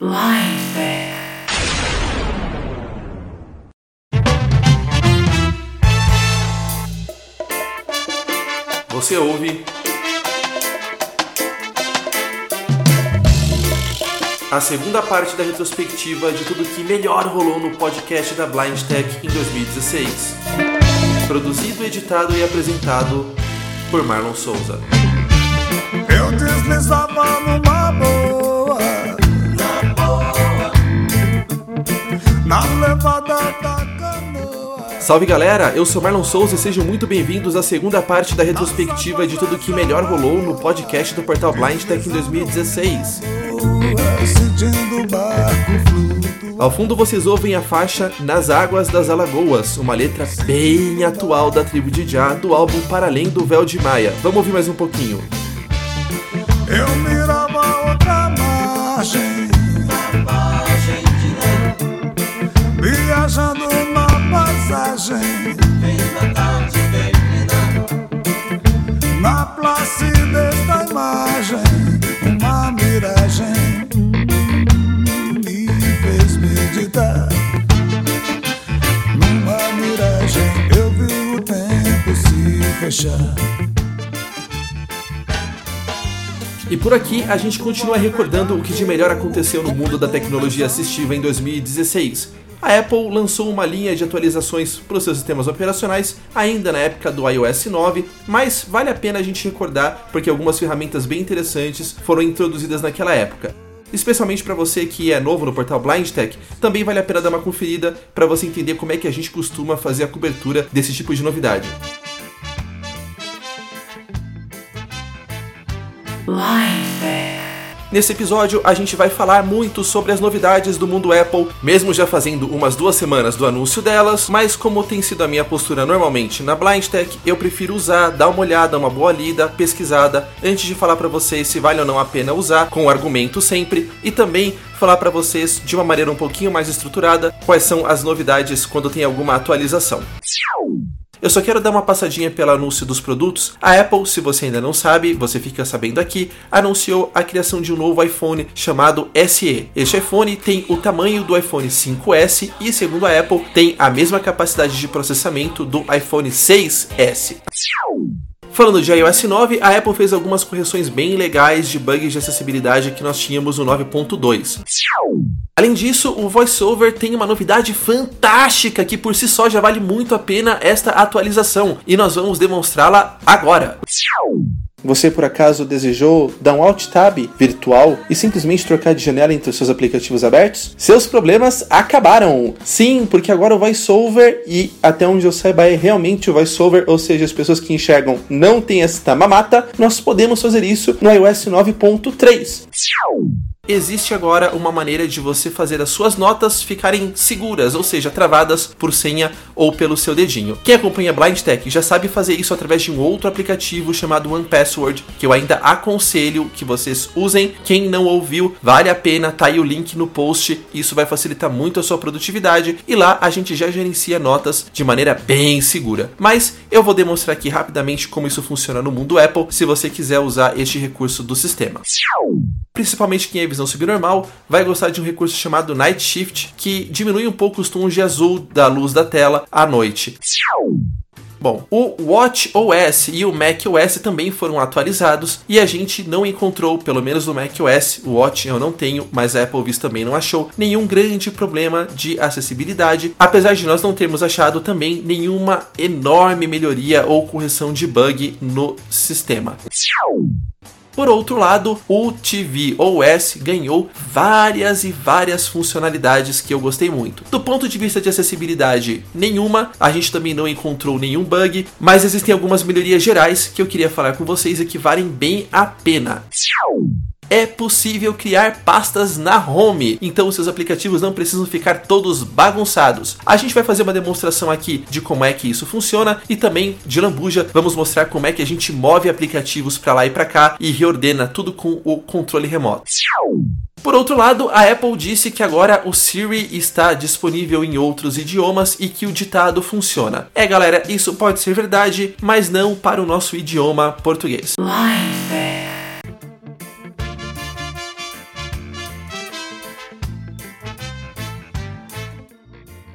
Você ouve a segunda parte da retrospectiva de tudo que melhor rolou no podcast da Blind Tech em 2016. Produzido, editado e apresentado por Marlon Souza. Eu deslizava numa boa, na levada da canoa. Salve galera, eu sou Marlon Souza e sejam muito bem-vindos à segunda parte da retrospectiva de tudo que melhor rolou no podcast do portal Blind Tech em 2016. Sentindo o barco flutuar. Ao fundo vocês ouvem a faixa Nas Águas das Alagoas, uma letra bem atual da tribo de Já do álbum Para Além do Véu de Maia. Vamos ouvir mais um pouquinho. Eu mirava outra margem, viajando na paisagem. Na placidez da imagem, uma miragem me fez meditar. Numa miragem eu vi o tempo se fechar. E por aqui a gente continua recordando o que de melhor aconteceu no mundo da tecnologia assistiva em 2016. A Apple lançou uma linha de atualizações para os seus sistemas operacionais ainda na época do iOS 9, mas vale a pena a gente recordar porque algumas ferramentas bem interessantes foram introduzidas naquela época. Especialmente para você que é novo no portal Blind Tech, também vale a pena dar uma conferida para você entender como é que a gente costuma fazer a cobertura desse tipo de novidade. Nesse episódio, a gente vai falar muito sobre as novidades do mundo Apple, mesmo já fazendo umas duas semanas do anúncio delas, mas como tem sido a minha postura normalmente na Blind Tech, eu prefiro usar, dar uma olhada, uma boa lida, pesquisada, antes de falar para vocês se vale ou não a pena usar, com argumento sempre, e também falar para vocês de uma maneira um pouquinho mais estruturada quais são as novidades quando tem alguma atualização. Eu só quero dar uma passadinha pelo anúncio dos produtos. A Apple, se você ainda não sabe, você fica sabendo aqui, anunciou a criação de um novo iPhone chamado SE. Este iPhone tem o tamanho do iPhone 5S e, segundo a Apple, tem a mesma capacidade de processamento do iPhone 6S. Falando de iOS 9, a Apple fez algumas correções bem legais de bugs de acessibilidade que nós tínhamos no 9.2. Além disso, o VoiceOver tem uma novidade fantástica que por si só já vale muito a pena esta atualização e nós vamos demonstrá-la agora. Você por acaso desejou dar um Alt Tab virtual e simplesmente trocar de janela entre os seus aplicativos abertos? Seus problemas acabaram! Sim, porque agora o VoiceOver e até onde eu saiba é realmente o VoiceOver, ou seja, as pessoas que enxergam não têm esta mamata, nós podemos fazer isso no iOS 9.3 existe agora uma maneira de você fazer as suas notas ficarem seguras, ou seja, travadas por senha ou pelo seu dedinho. Quem acompanha Blind Tech já sabe fazer isso através de um outro aplicativo chamado One Password, que eu ainda aconselho que vocês usem. Quem não ouviu, vale a pena, tá aí o link no post, isso vai facilitar muito a sua produtividade e lá a gente já gerencia notas de maneira bem segura. Mas eu vou demonstrar aqui rapidamente como isso funciona no mundo Apple, se você quiser usar este recurso do sistema. Principalmente quem é visão subnormal vai gostar de um recurso chamado Night Shift, que diminui um pouco os tons de azul da luz da tela à noite. Bom, o Watch OS e o Mac OS também foram atualizados e a gente não encontrou, pelo menos no Mac OS, o Watch eu não tenho, mas a Apple Viz também não achou nenhum grande problema de acessibilidade, apesar de nós não termos achado também nenhuma enorme melhoria ou correção de bug no sistema. Por outro lado, o TV OS ganhou várias e várias funcionalidades que eu gostei muito. Do ponto de vista de acessibilidade, nenhuma, a gente também não encontrou nenhum bug, mas existem algumas melhorias gerais que eu queria falar com vocês e que valem bem a pena é possível criar pastas na home, então seus aplicativos não precisam ficar todos bagunçados. A gente vai fazer uma demonstração aqui de como é que isso funciona e também de lambuja vamos mostrar como é que a gente move aplicativos para lá e para cá e reordena tudo com o controle remoto. Por outro lado, a Apple disse que agora o Siri está disponível em outros idiomas e que o ditado funciona. É, galera, isso pode ser verdade, mas não para o nosso idioma português.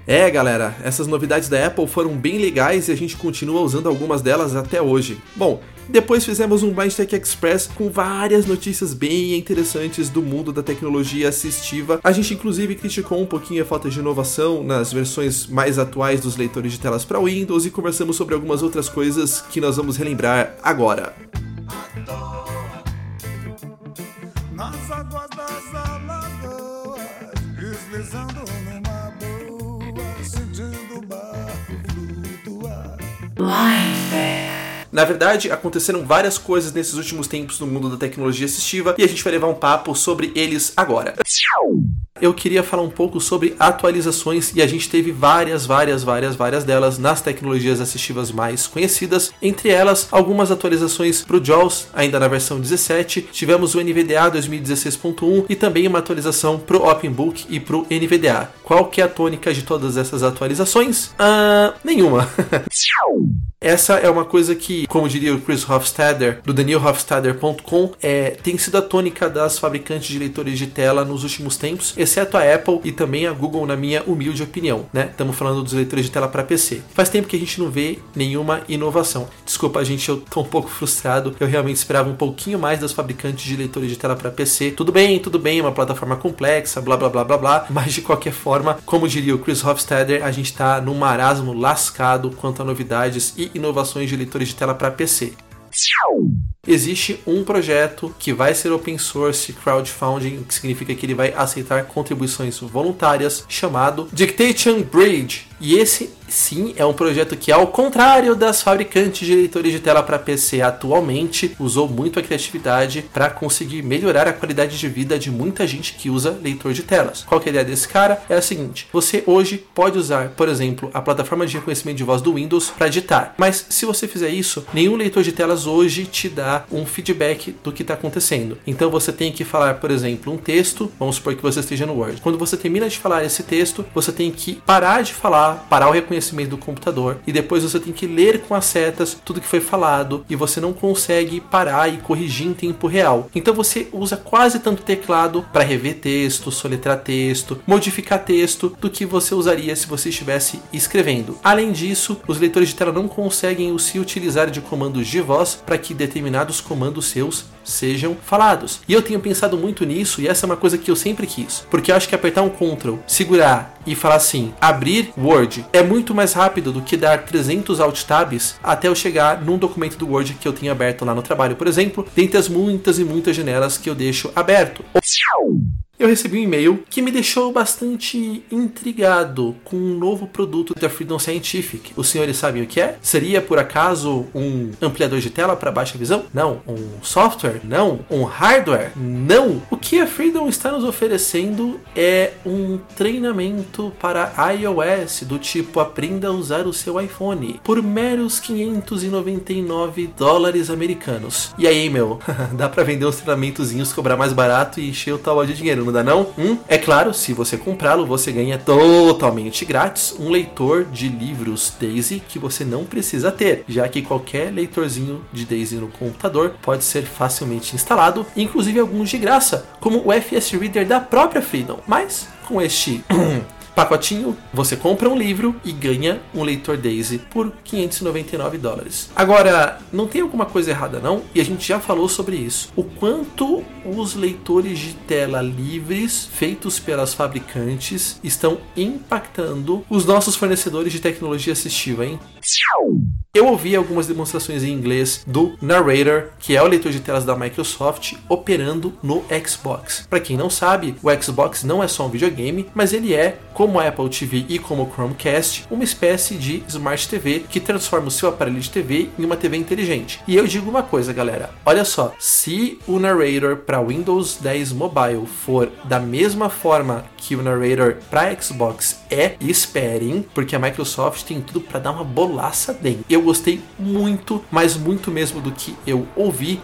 É, galera, essas novidades da Apple foram bem legais e a gente continua usando algumas delas até hoje. Bom, depois fizemos um Blind Tech Express com várias notícias bem interessantes do mundo da tecnologia assistiva. A gente inclusive criticou um pouquinho a falta de inovação nas versões mais atuais dos leitores de telas para Windows e conversamos sobre algumas outras coisas que nós vamos relembrar agora. Nas águas das alagoas, deslizando Mindful. Na verdade, aconteceram várias coisas nesses últimos tempos no mundo da tecnologia assistiva e a gente vai levar um papo sobre eles agora. Eu queria falar um pouco sobre atualizações e a gente teve várias, várias, várias, várias delas nas tecnologias assistivas mais conhecidas. Entre elas, algumas atualizações para o JAWS, ainda na versão 17. Tivemos o NVDA 2016.1 e também uma atualização para o OpenBook e para o NVDA. Qual que é a tônica de todas essas atualizações? Ah, nenhuma. Essa é uma coisa que, como diria o Chris Hofstadter, do danielhofstadter.com, é, tem sido a tônica das fabricantes de leitores de tela nos últimos tempos, exceto a Apple e também a Google, na minha humilde opinião. Né? Estamos falando dos leitores de tela para PC. Faz tempo que a gente não vê nenhuma inovação. Desculpa, gente, eu tô um pouco frustrado. Eu realmente esperava um pouquinho mais das fabricantes de leitores de tela para PC. Tudo bem, tudo bem, é uma plataforma complexa, blá blá blá blá blá, mas de qualquer forma, como diria o Chris Hofstadter, a gente está num marasmo lascado quanto a novidades e inovações de leitores de tela para PC. Existe um projeto que vai ser open source crowdfunding, que significa que ele vai aceitar contribuições voluntárias, chamado Dictation Bridge. E esse sim é um projeto que, ao contrário das fabricantes de leitores de tela para PC atualmente, usou muito a criatividade para conseguir melhorar a qualidade de vida de muita gente que usa leitor de telas. Qual é a ideia desse cara? É a seguinte: você hoje pode usar, por exemplo, a plataforma de reconhecimento de voz do Windows para editar, mas se você fizer isso, nenhum leitor de telas hoje te dá um feedback do que está acontecendo. Então você tem que falar, por exemplo, um texto, vamos supor que você esteja no Word. Quando você termina de falar esse texto, você tem que parar de falar parar o reconhecimento do computador e depois você tem que ler com as setas tudo que foi falado e você não consegue parar e corrigir em tempo real. Então você usa quase tanto teclado para rever texto, soletrar texto, modificar texto do que você usaria se você estivesse escrevendo. Além disso, os leitores de tela não conseguem se utilizar de comandos de voz para que determinados comandos seus sejam falados. E eu tenho pensado muito nisso e essa é uma coisa que eu sempre quis, porque eu acho que apertar um Ctrl, segurar e falar assim, abrir Word, é muito mais rápido do que dar 300 alt tabs até eu chegar num documento do Word que eu tenho aberto lá no trabalho, por exemplo, dentre as muitas e muitas janelas que eu deixo aberto eu recebi um e-mail que me deixou bastante intrigado com um novo produto da Freedom Scientific. Os senhores sabem o que é? Seria por acaso um ampliador de tela para baixa visão? Não. Um software? Não. Um hardware? Não. O que a Freedom está nos oferecendo é um treinamento para iOS do tipo aprenda a usar o seu iPhone por meros 599 dólares americanos. E aí, meu, dá para vender uns treinamentozinhos, cobrar mais barato e encher o tal de dinheiro não dá não? Hum? É claro, se você comprá-lo, você ganha totalmente grátis um leitor de livros Daisy que você não precisa ter, já que qualquer leitorzinho de Daisy no computador pode ser facilmente instalado, inclusive alguns de graça, como o FS Reader da própria Freedom. Mas com este pacotinho, você compra um livro e ganha um leitor Daisy por 599 dólares. Agora, não tem alguma coisa errada não? E a gente já falou sobre isso. O quanto os leitores de tela livres feitos pelas fabricantes estão impactando os nossos fornecedores de tecnologia assistiva, hein? Eu ouvi algumas demonstrações em inglês do Narrator, que é o leitor de telas da Microsoft, operando no Xbox. Para quem não sabe, o Xbox não é só um videogame, mas ele é, como a Apple TV e como o Chromecast, uma espécie de Smart TV que transforma o seu aparelho de TV em uma TV inteligente. E eu digo uma coisa, galera: olha só, se o Narrator para Windows 10 Mobile for da mesma forma que o Narrator para Xbox é, esperem, porque a Microsoft tem tudo para dar uma bolaça dentro. Eu gostei muito, mas muito mesmo do que eu ouvi.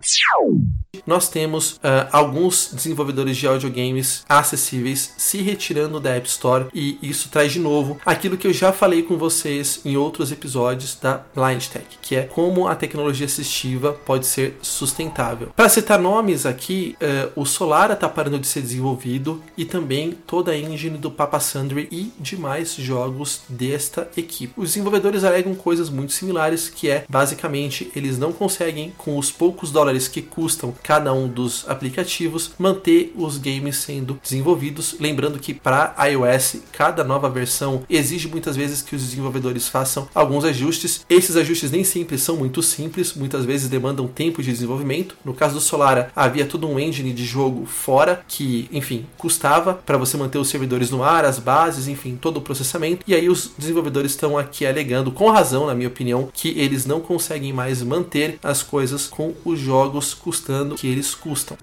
Nós temos uh, alguns desenvolvedores de audiogames acessíveis se retirando da App Store e isso traz de novo aquilo que eu já falei com vocês em outros episódios da Blind Tech, que é como a tecnologia assistiva pode ser sustentável. Para citar nomes aqui, uh, o Solara está parando de ser desenvolvido e também toda a engine do Papa Sundry e demais jogos desta equipe. Os desenvolvedores alegam coisas muito similares, que é basicamente eles não conseguem com os poucos dólares que custam cada um dos aplicativos manter os games sendo desenvolvidos. Lembrando que para iOS, cada nova versão exige muitas vezes que os desenvolvedores façam alguns ajustes. Esses ajustes nem sempre são muito simples, muitas vezes demandam tempo de desenvolvimento. No caso do Solara, havia todo um engine de jogo fora que, enfim, custava para você manter os servidores no ar, as bases, enfim, todo o processamento. E aí os desenvolvedores estão aqui alegando, com razão, na minha opinião, que eles não conseguem mais manter as coisas com os jogos custando que eles custam.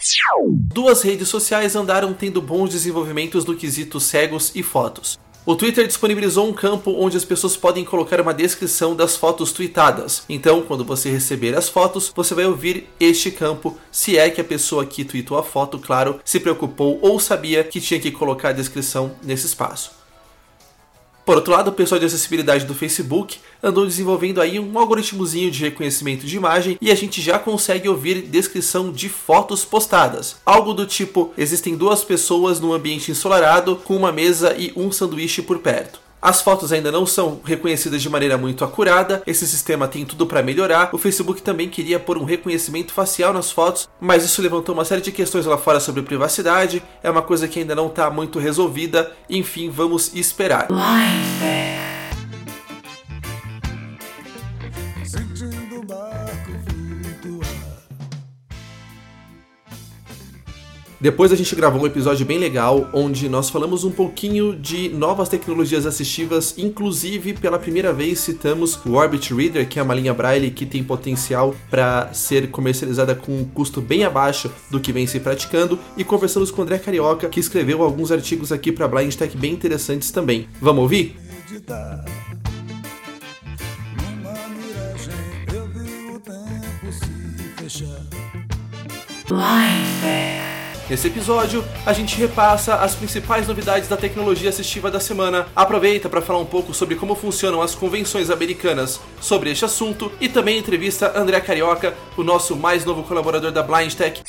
Duas redes sociais andaram tendo bons desenvolvimentos no quesito cegos e fotos. O Twitter disponibilizou um campo onde as pessoas podem colocar uma descrição das fotos tweetadas. Então, quando você receber as fotos, você vai ouvir este campo, se é que a pessoa que tweetou a foto, claro, se preocupou ou sabia que tinha que colocar a descrição nesse espaço. Por outro lado, o pessoal de acessibilidade do Facebook andou desenvolvendo aí um algoritmozinho de reconhecimento de imagem e a gente já consegue ouvir descrição de fotos postadas. Algo do tipo: existem duas pessoas num ambiente ensolarado com uma mesa e um sanduíche por perto. As fotos ainda não são reconhecidas de maneira muito acurada, esse sistema tem tudo para melhorar. O Facebook também queria pôr um reconhecimento facial nas fotos, mas isso levantou uma série de questões lá fora sobre privacidade, é uma coisa que ainda não está muito resolvida. Enfim, vamos esperar. Depois a gente gravou um episódio bem legal onde nós falamos um pouquinho de novas tecnologias assistivas, inclusive pela primeira vez citamos o Orbit Reader, que é uma linha Braille que tem potencial para ser comercializada com um custo bem abaixo do que vem se praticando, e conversamos com o André Carioca, que escreveu alguns artigos aqui para Blind Tech bem interessantes também. Vamos ouvir? Blind Nesse episódio, a gente repassa as principais novidades da tecnologia assistiva da semana. Aproveita para falar um pouco sobre como funcionam as convenções americanas sobre este assunto e também entrevista André Carioca, o nosso mais novo colaborador da Blind Tech.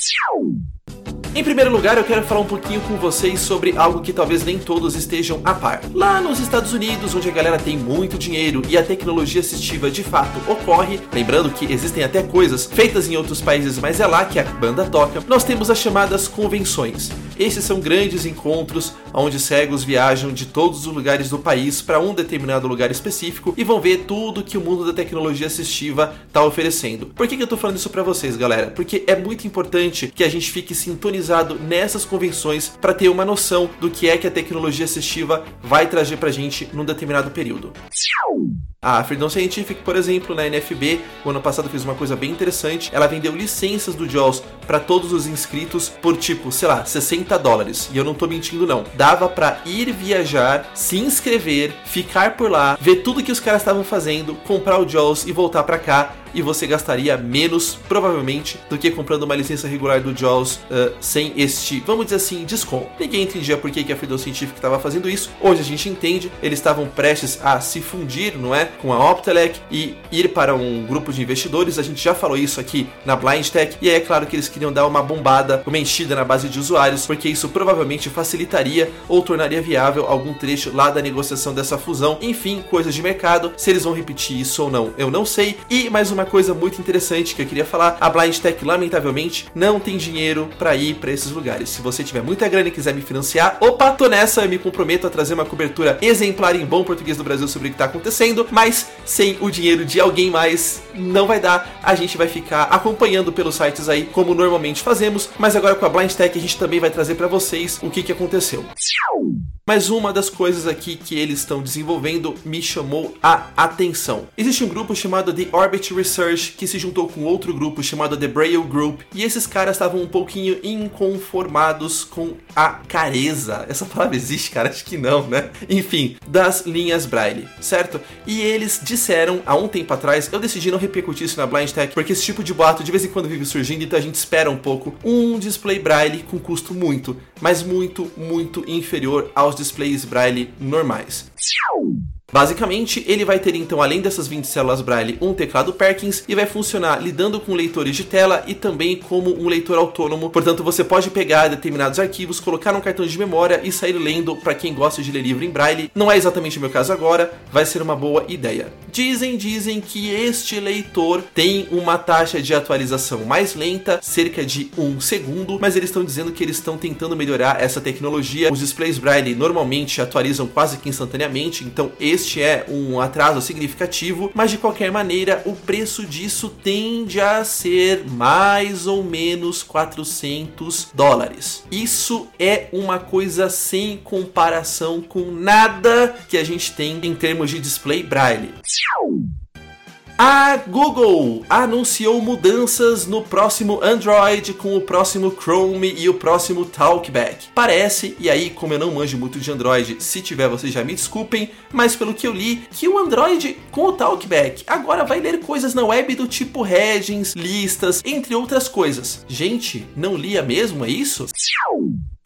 Em primeiro lugar, eu quero falar um pouquinho com vocês sobre algo que talvez nem todos estejam a par. Lá nos Estados Unidos, onde a galera tem muito dinheiro e a tecnologia assistiva de fato ocorre, lembrando que existem até coisas feitas em outros países, mas é lá que a banda toca, nós temos as chamadas convenções. Esses são grandes encontros onde cegos viajam de todos os lugares do país para um determinado lugar específico e vão ver tudo que o mundo da tecnologia assistiva está oferecendo. Por que, que eu estou falando isso para vocês, galera? Porque é muito importante que a gente fique sintonizado nessas convenções para ter uma noção do que é que a tecnologia assistiva vai trazer para a gente num determinado período. A Freedom Scientific, por exemplo, na NFB, o ano passado fez uma coisa bem interessante. Ela vendeu licenças do JAWS para todos os inscritos por tipo, sei lá, 60 dólares. E eu não tô mentindo não. Dava para ir viajar, se inscrever, ficar por lá, ver tudo que os caras estavam fazendo, comprar o JAWS e voltar para cá e você gastaria menos, provavelmente, do que comprando uma licença regular do JAWS uh, sem este, vamos dizer assim, desconto. Ninguém entendia por que, que a Freedom Scientific estava fazendo isso. Hoje a gente entende, eles estavam prestes a se fundir, não é? Com a Optelec e ir para um grupo de investidores. A gente já falou isso aqui na Blind Tech. E aí é claro que eles queriam dar uma bombada, uma enchida na base de usuários, porque isso provavelmente facilitaria ou tornaria viável algum trecho lá da negociação dessa fusão. Enfim, coisas de mercado. Se eles vão repetir isso ou não, eu não sei. E mais uma coisa muito interessante que eu queria falar. A Blind Tech, lamentavelmente, não tem dinheiro para ir para esses lugares. Se você tiver muita grana e quiser me financiar, opa, tô nessa, eu me comprometo a trazer uma cobertura exemplar em bom português do Brasil sobre o que tá acontecendo, mas sem o dinheiro de alguém mais não vai dar. A gente vai ficar acompanhando pelos sites aí, como normalmente fazemos, mas agora com a Blind Tech a gente também vai trazer para vocês o que, que aconteceu. Mas uma das coisas aqui que eles estão desenvolvendo me chamou a atenção. Existe um grupo chamado The Orbit Research que se juntou com outro grupo chamado The Braille Group e esses caras estavam um pouquinho inconformados com a careza. Essa palavra existe, cara? Acho que não, né? Enfim, das linhas Braille, certo? E eles disseram há um tempo atrás, eu decidi não repercutir isso na Blind Tech porque esse tipo de boato de vez em quando vive surgindo, então a gente espera um pouco um display Braille com custo muito, mas muito, muito inferior aos displays Braille normais. Basicamente, ele vai ter então, além dessas 20 células Braille, um teclado Perkins e vai funcionar lidando com leitores de tela e também como um leitor autônomo. Portanto, você pode pegar determinados arquivos, colocar um cartão de memória e sair lendo para quem gosta de ler livro em Braille. Não é exatamente o meu caso agora, vai ser uma boa ideia. Dizem, dizem que este leitor tem uma taxa de atualização mais lenta, cerca de um segundo, mas eles estão dizendo que eles estão tentando melhorar essa tecnologia. Os displays Braille normalmente atualizam quase que instantaneamente, então esse este é um atraso significativo, mas de qualquer maneira o preço disso tende a ser mais ou menos 400 dólares. Isso é uma coisa sem comparação com nada que a gente tem em termos de display braille. A Google anunciou mudanças no próximo Android com o próximo Chrome e o próximo Talkback. Parece, e aí, como eu não manjo muito de Android, se tiver vocês já me desculpem, mas pelo que eu li, que o Android com o Talkback agora vai ler coisas na web do tipo headings, listas, entre outras coisas. Gente, não lia mesmo, é isso?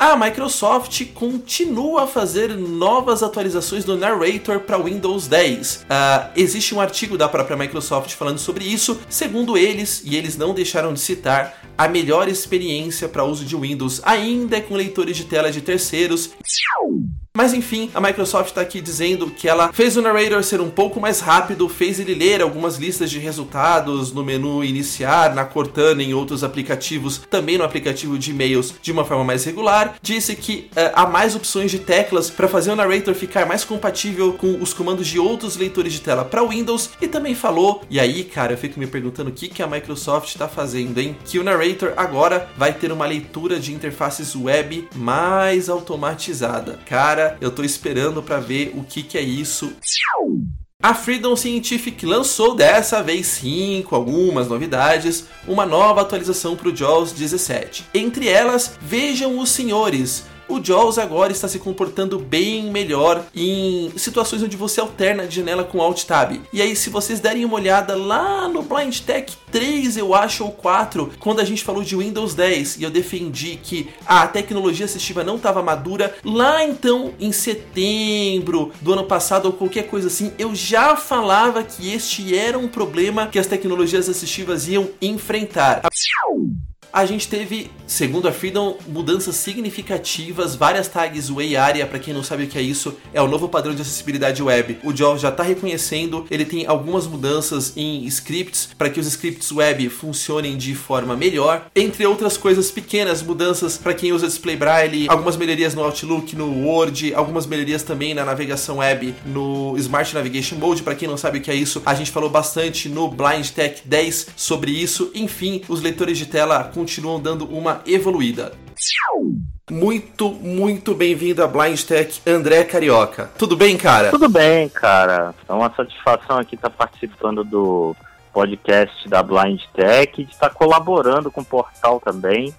A Microsoft continua a fazer novas atualizações do Narrator para Windows 10. Uh, ah, existe um artigo da própria Microsoft falando sobre isso. Segundo eles, e eles não deixaram de citar, a melhor experiência para uso de Windows ainda é com leitores de tela de terceiros. Mas enfim, a Microsoft está aqui dizendo que ela fez o narrator ser um pouco mais rápido, fez ele ler algumas listas de resultados no menu iniciar, na Cortana em outros aplicativos, também no aplicativo de e-mails de uma forma mais regular. Disse que uh, há mais opções de teclas para fazer o narrator ficar mais compatível com os comandos de outros leitores de tela para Windows e também falou, e aí, cara, eu fico me perguntando o que, que a Microsoft está fazendo, hein? Que o narrator agora vai ter uma leitura de interfaces web mais automatizada. Cara, eu tô esperando para ver o que, que é isso. A Freedom Scientific lançou dessa vez sim, com algumas novidades, uma nova atualização para o JAWS 17. Entre elas, vejam os senhores, o Jaws agora está se comportando bem melhor em situações onde você alterna de janela com Alt Tab. E aí, se vocês derem uma olhada lá no Blind Tech 3, eu acho, ou 4, quando a gente falou de Windows 10 e eu defendi que a tecnologia assistiva não estava madura, lá então em setembro do ano passado ou qualquer coisa assim, eu já falava que este era um problema que as tecnologias assistivas iam enfrentar a gente teve, segundo a Freedom, mudanças significativas, várias tags Way Area, para quem não sabe o que é isso, é o novo padrão de acessibilidade web. O Jaws já está reconhecendo, ele tem algumas mudanças em scripts para que os scripts web funcionem de forma melhor, entre outras coisas pequenas, mudanças para quem usa display braille, algumas melhorias no Outlook, no Word, algumas melhorias também na navegação web, no Smart Navigation Mode, para quem não sabe o que é isso, a gente falou bastante no Blind Tech 10 sobre isso. Enfim, os leitores de tela com continuam dando uma evoluída. Muito, muito bem-vindo a Blind Tech, André Carioca. Tudo bem, cara? Tudo bem, cara. É uma satisfação aqui estar participando do podcast da Blind Tech e de estar colaborando com o portal também.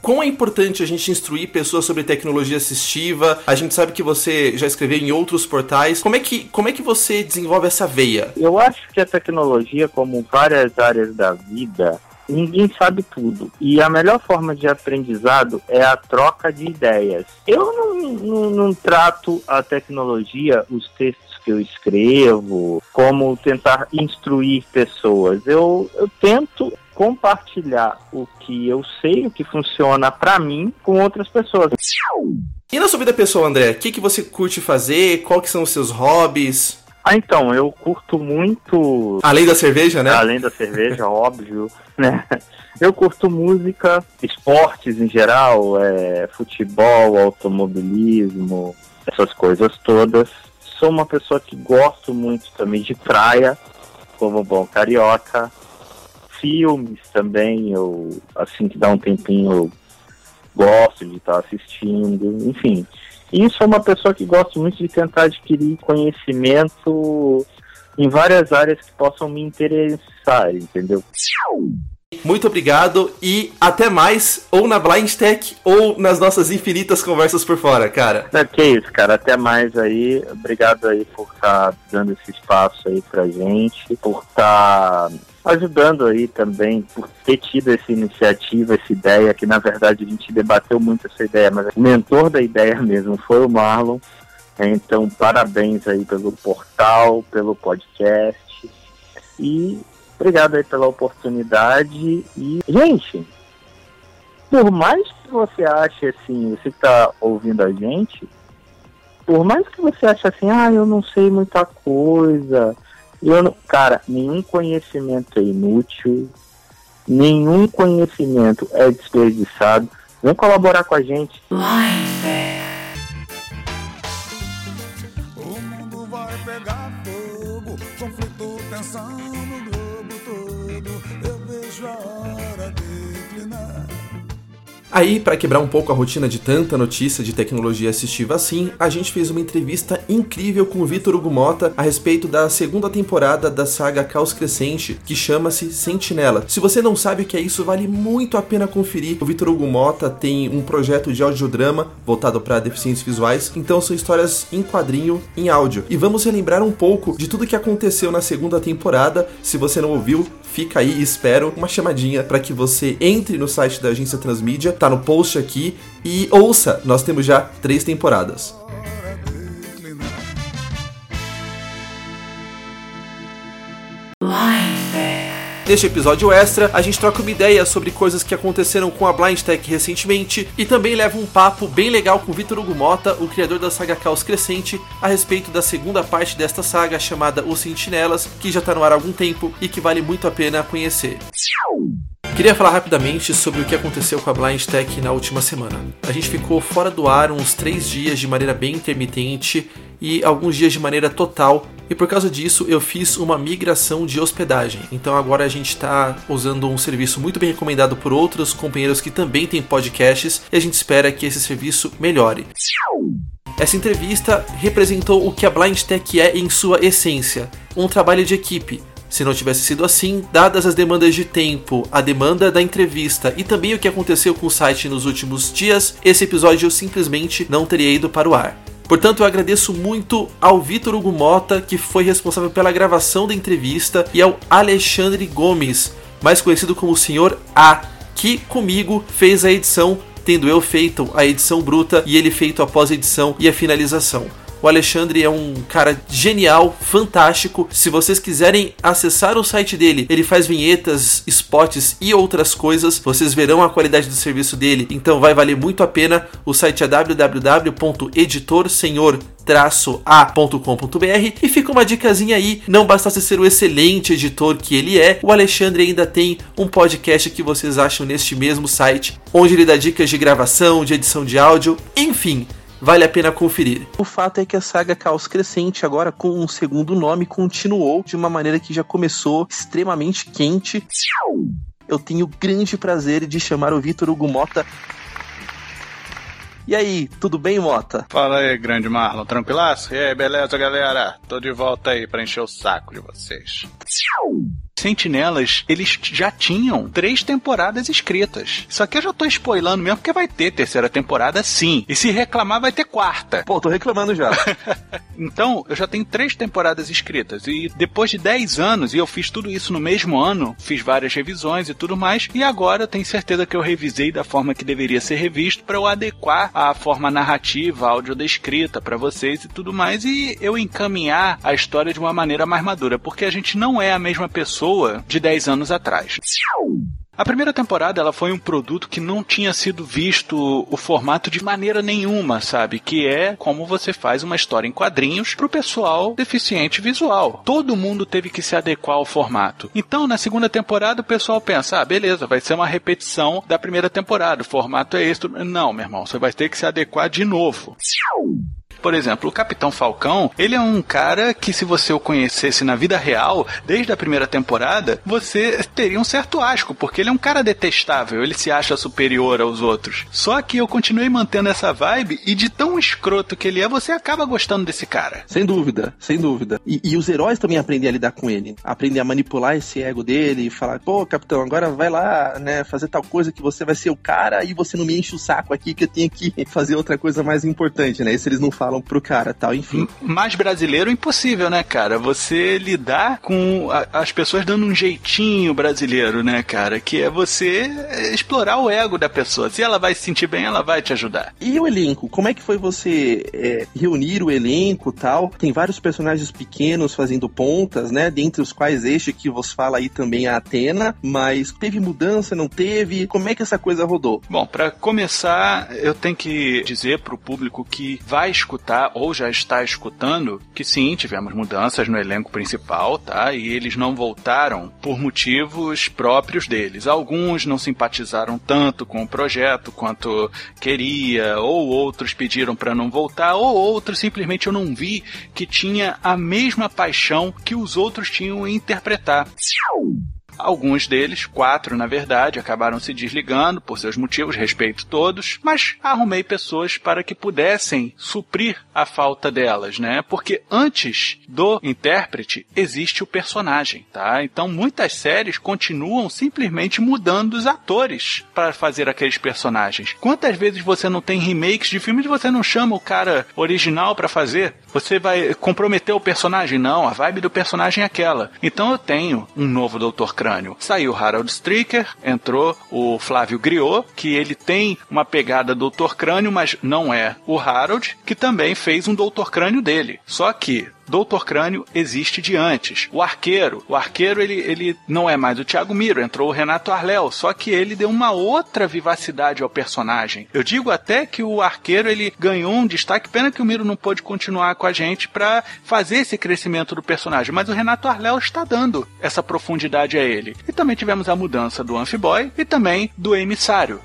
Quão é importante a gente instruir pessoas sobre tecnologia assistiva? A gente sabe que você já escreveu em outros portais. Como é que, como é que você desenvolve essa veia? Eu acho que a tecnologia, como várias áreas da vida, ninguém sabe tudo. E a melhor forma de aprendizado é a troca de ideias. Eu não, não, não trato a tecnologia, os textos que eu escrevo, como tentar instruir pessoas. Eu, eu tento compartilhar o que eu sei, o que funciona para mim, com outras pessoas. E na sua vida pessoal, André, o que, que você curte fazer? Qual que são os seus hobbies? Ah, então, eu curto muito. Além da cerveja, né? Além da cerveja, óbvio, né? Eu curto música, esportes em geral, é, futebol, automobilismo, essas coisas todas. Sou uma pessoa que gosto muito também de praia, como bom carioca. Filmes também, eu assim que dá um tempinho eu gosto de estar assistindo, enfim. E sou uma pessoa que gosta muito de tentar adquirir conhecimento em várias áreas que possam me interessar, entendeu? Muito obrigado e até mais, ou na Blind Tech, ou nas nossas infinitas conversas por fora, cara. É que isso, cara. Até mais aí. Obrigado aí por estar dando esse espaço aí pra gente, por estar ajudando aí também, por ter tido essa iniciativa, essa ideia, que na verdade a gente debateu muito essa ideia, mas o mentor da ideia mesmo foi o Marlon. Então, parabéns aí pelo portal, pelo podcast. E obrigado aí pela oportunidade. E, gente, por mais que você ache assim, você que tá ouvindo a gente, por mais que você ache assim, ah, eu não sei muita coisa, eu cara, nenhum conhecimento é inútil, nenhum conhecimento é desperdiçado. Vem colaborar com a gente. O Aí, para quebrar um pouco a rotina de tanta notícia de tecnologia assistiva assim, a gente fez uma entrevista incrível com o Vitor Hugo Mota a respeito da segunda temporada da saga Caos Crescente, que chama-se Sentinela. Se você não sabe o que é isso, vale muito a pena conferir. O Vitor Hugo Mota tem um projeto de audiodrama voltado para deficientes visuais, então são histórias em quadrinho, em áudio. E vamos relembrar um pouco de tudo que aconteceu na segunda temporada. Se você não ouviu, fica aí e espero uma chamadinha para que você entre no site da agência Transmídia, tá no post aqui e ouça. Nós temos já três temporadas. Neste episódio extra, a gente troca uma ideia sobre coisas que aconteceram com a Blind Tech recentemente e também leva um papo bem legal com Vitor Hugo Mota, o criador da saga Caos Crescente, a respeito da segunda parte desta saga chamada Os Sentinelas, que já tá no ar há algum tempo e que vale muito a pena conhecer. Queria falar rapidamente sobre o que aconteceu com a Blind Tech na última semana. A gente ficou fora do ar uns três dias de maneira bem intermitente e alguns dias de maneira total, e por causa disso eu fiz uma migração de hospedagem. Então agora a gente está usando um serviço muito bem recomendado por outros companheiros que também têm podcasts e a gente espera que esse serviço melhore. Essa entrevista representou o que a Blind Tech é em sua essência: um trabalho de equipe. Se não tivesse sido assim, dadas as demandas de tempo, a demanda da entrevista e também o que aconteceu com o site nos últimos dias, esse episódio simplesmente não teria ido para o ar. Portanto, eu agradeço muito ao Vitor Hugo Mota, que foi responsável pela gravação da entrevista, e ao Alexandre Gomes, mais conhecido como o Senhor A, que comigo fez a edição, tendo eu feito a edição bruta e ele feito a pós-edição e a finalização. O Alexandre é um cara genial, fantástico. Se vocês quiserem acessar o site dele, ele faz vinhetas, spots e outras coisas. Vocês verão a qualidade do serviço dele, então vai valer muito a pena. O site é www.editorsenhor-a.com.br e fica uma dicasinha aí, não bastasse ser o excelente editor que ele é, o Alexandre ainda tem um podcast que vocês acham neste mesmo site, onde ele dá dicas de gravação, de edição de áudio, enfim, vale a pena conferir. O fato é que a saga Caos Crescente, agora com um segundo nome, continuou de uma maneira que já começou extremamente quente. Eu tenho grande prazer de chamar o Vitor Hugo Mota. E aí, tudo bem, Mota? Fala aí, grande Marlon, tranquilaço? E aí, beleza, galera? Tô de volta aí pra encher o saco de vocês. Sentinelas, eles já tinham três temporadas escritas. Isso aqui eu já tô spoilando mesmo, porque vai ter terceira temporada sim. E se reclamar, vai ter quarta. Pô, tô reclamando já. Então, eu já tenho três temporadas escritas. E depois de 10 anos, e eu fiz tudo isso no mesmo ano, fiz várias revisões e tudo mais. E agora eu tenho certeza que eu revisei da forma que deveria ser revisto para eu adequar a forma narrativa, áudio da escrita para vocês e tudo mais. E eu encaminhar a história de uma maneira mais madura. Porque a gente não é a mesma pessoa de 10 anos atrás. A primeira temporada ela foi um produto que não tinha sido visto o formato de maneira nenhuma, sabe? Que é como você faz uma história em quadrinhos pro pessoal deficiente visual. Todo mundo teve que se adequar ao formato. Então, na segunda temporada, o pessoal pensa: ah, beleza, vai ser uma repetição da primeira temporada. O formato é esse. Não, meu irmão, você vai ter que se adequar de novo. Por exemplo, o Capitão Falcão, ele é um cara que se você o conhecesse na vida real, desde a primeira temporada, você teria um certo asco, porque ele é um cara detestável, ele se acha superior aos outros. Só que eu continuei mantendo essa vibe e de tão escroto que ele é, você acaba gostando desse cara. Sem dúvida, sem dúvida. E, e os heróis também aprendem a lidar com ele. Aprendem a manipular esse ego dele e falar, pô, capitão, agora vai lá, né, fazer tal coisa que você vai ser o cara e você não me enche o saco aqui que eu tenho que fazer outra coisa mais importante, né? Isso eles não falam pro cara, tal, enfim. Mais brasileiro impossível, né, cara? Você lidar com a, as pessoas dando um jeitinho brasileiro, né, cara? Que é você explorar o ego da pessoa. Se ela vai se sentir bem, ela vai te ajudar. E o elenco? Como é que foi você é, reunir o elenco tal? Tem vários personagens pequenos fazendo pontas, né? Dentre os quais este que vos fala aí também a Atena, mas teve mudança, não teve? Como é que essa coisa rodou? Bom, para começar, eu tenho que dizer pro público que vai escutar ou já está escutando que sim, tivemos mudanças no elenco principal, tá? E eles não voltaram por motivos próprios deles. Alguns não simpatizaram tanto com o projeto quanto queria, ou outros pediram para não voltar, ou outros simplesmente eu não vi que tinha a mesma paixão que os outros tinham em interpretar. Alguns deles, quatro na verdade, acabaram se desligando por seus motivos, respeito todos, mas arrumei pessoas para que pudessem suprir a falta delas, né? Porque antes do intérprete existe o personagem, tá? Então muitas séries continuam simplesmente mudando os atores para fazer aqueles personagens. Quantas vezes você não tem remakes de filmes e você não chama o cara original para fazer? Você vai comprometer o personagem? Não, a vibe do personagem é aquela. Então eu tenho um novo Dr. Crânio. Saiu Harold Stricker, entrou o Flávio Griot, que ele tem uma pegada Dr. Crânio, mas não é o Harold, que também fez um Dr. Crânio dele. Só que Doutor Crânio existe de antes. O arqueiro, o arqueiro ele, ele não é mais o Thiago Miro, entrou o Renato Arléu, só que ele deu uma outra vivacidade ao personagem. Eu digo até que o arqueiro ele ganhou um destaque, pena que o Miro não pôde continuar com a gente para fazer esse crescimento do personagem, mas o Renato Arléu está dando essa profundidade a ele. E também tivemos a mudança do Amphiboy e também do emissário.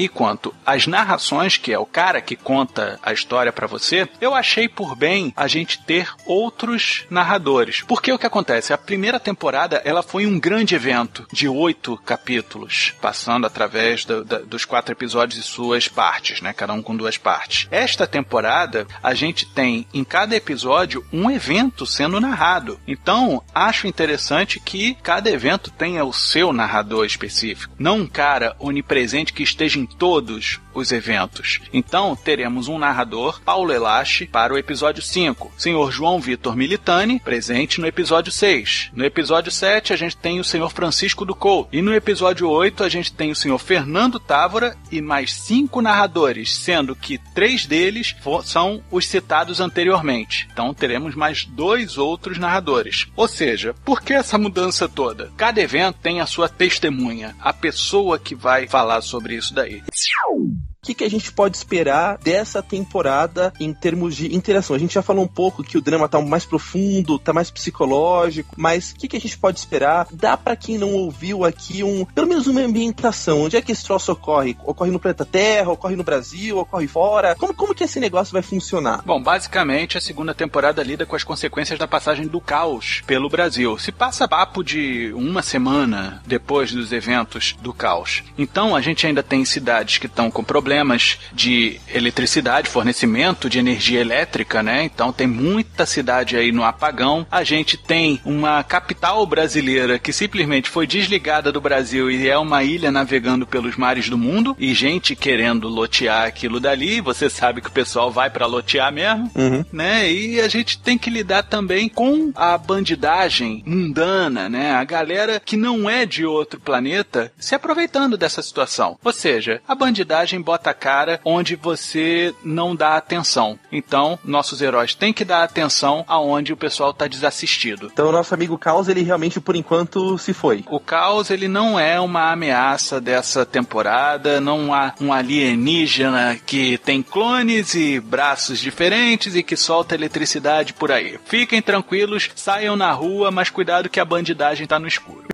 E quanto às narrações, que é o cara que conta a história para você, eu achei por bem a gente ter outros narradores. Porque o que acontece? A primeira temporada ela foi um grande evento de oito capítulos, passando através do, do, dos quatro episódios e suas partes, né? Cada um com duas partes. Esta temporada a gente tem em cada episódio um evento sendo narrado. Então acho interessante que cada evento tenha o seu narrador específico, não um cara onipresente que esteja em todos os eventos. Então, teremos um narrador, Paulo Elache, para o episódio 5. Senhor João Vitor Militani, presente no episódio 6. No episódio 7, a gente tem o senhor Francisco do E no episódio 8, a gente tem o senhor Fernando Távora e mais cinco narradores, sendo que três deles são os citados anteriormente. Então, teremos mais dois outros narradores. Ou seja, por que essa mudança toda? Cada evento tem a sua testemunha, a pessoa que vai falar sobre isso daí. Friday. O que, que a gente pode esperar dessa temporada em termos de interação? A gente já falou um pouco que o drama tá mais profundo, tá mais psicológico, mas o que, que a gente pode esperar? Dá para quem não ouviu aqui um, pelo menos uma ambientação. Onde é que esse troço ocorre? Ocorre no planeta Terra, ocorre no Brasil, ocorre fora? Como, como que esse negócio vai funcionar? Bom, basicamente a segunda temporada lida com as consequências da passagem do caos pelo Brasil. Se passa papo de uma semana depois dos eventos do caos. Então a gente ainda tem cidades que estão com problemas problemas de eletricidade, fornecimento de energia elétrica, né? Então tem muita cidade aí no apagão. A gente tem uma capital brasileira que simplesmente foi desligada do Brasil e é uma ilha navegando pelos mares do mundo e gente querendo lotear aquilo dali. Você sabe que o pessoal vai para lotear mesmo, uhum. né? E a gente tem que lidar também com a bandidagem mundana, né? A galera que não é de outro planeta se aproveitando dessa situação. Ou seja, a bandidagem bota bota a cara onde você não dá atenção. Então, nossos heróis têm que dar atenção aonde o pessoal tá desassistido. Então, o nosso amigo Caos, ele realmente, por enquanto, se foi. O Caos, ele não é uma ameaça dessa temporada, não há um alienígena que tem clones e braços diferentes e que solta eletricidade por aí. Fiquem tranquilos, saiam na rua, mas cuidado que a bandidagem tá no escuro.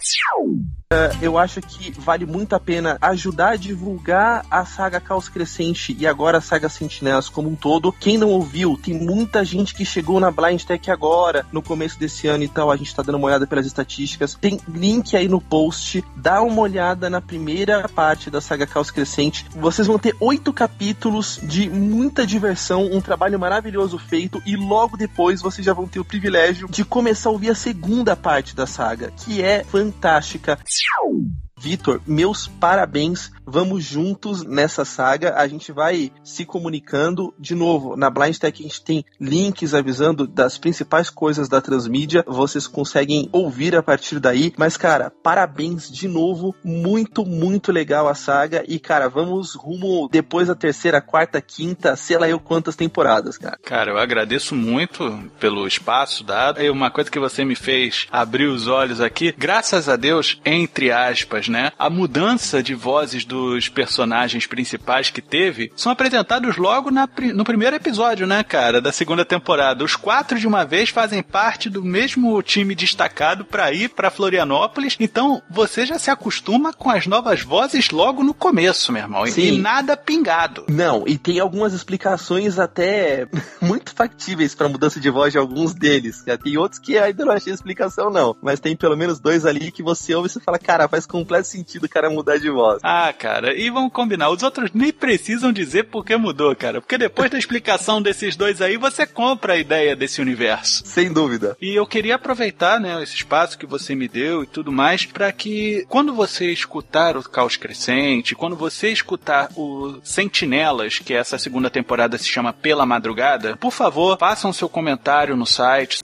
Uh, eu acho que vale muito a pena ajudar a divulgar a saga Caos Crescente e agora a saga Sentinelas como um todo. Quem não ouviu, tem muita gente que chegou na Blind Tech agora, no começo desse ano e tal. A gente tá dando uma olhada pelas estatísticas. Tem link aí no post. Dá uma olhada na primeira parte da saga Caos Crescente. Vocês vão ter oito capítulos de muita diversão, um trabalho maravilhoso feito e logo depois vocês já vão ter o privilégio de começar a ouvir a segunda parte da saga, que é fantástica. Vitor, meus parabéns. Vamos juntos nessa saga. A gente vai se comunicando. De novo, na Blind Tech a gente tem links avisando das principais coisas da transmídia. Vocês conseguem ouvir a partir daí. Mas, cara, parabéns de novo. Muito, muito legal a saga. E, cara, vamos rumo depois da terceira, quarta, quinta, sei lá eu quantas temporadas, cara. Cara, eu agradeço muito pelo espaço dado. E uma coisa que você me fez abrir os olhos aqui, graças a Deus, entre aspas, né? A mudança de vozes dos personagens principais que teve são apresentados logo na, no primeiro episódio, né, cara, da segunda temporada. Os quatro de uma vez fazem parte do mesmo time destacado para ir para Florianópolis. Então você já se acostuma com as novas vozes logo no começo, meu irmão. Sim. E nada pingado. Não, e tem algumas explicações até muito factíveis para mudança de voz de alguns deles. Tem outros que ainda não achei explicação, não. Mas tem pelo menos dois ali que você ouve e você fala, cara, faz completo sentido o cara mudar de voz. Ah, cara, e vamos combinar, os outros nem precisam dizer por que mudou, cara. Porque depois da explicação desses dois aí, você compra a ideia desse universo. Sem dúvida. E eu queria aproveitar, né, esse espaço que você me deu e tudo mais, para que quando você escutar o Caos Crescente, quando você escutar o Sentinelas, que essa segunda temporada se chama Pela Madrugada, por favor, façam seu comentário no site.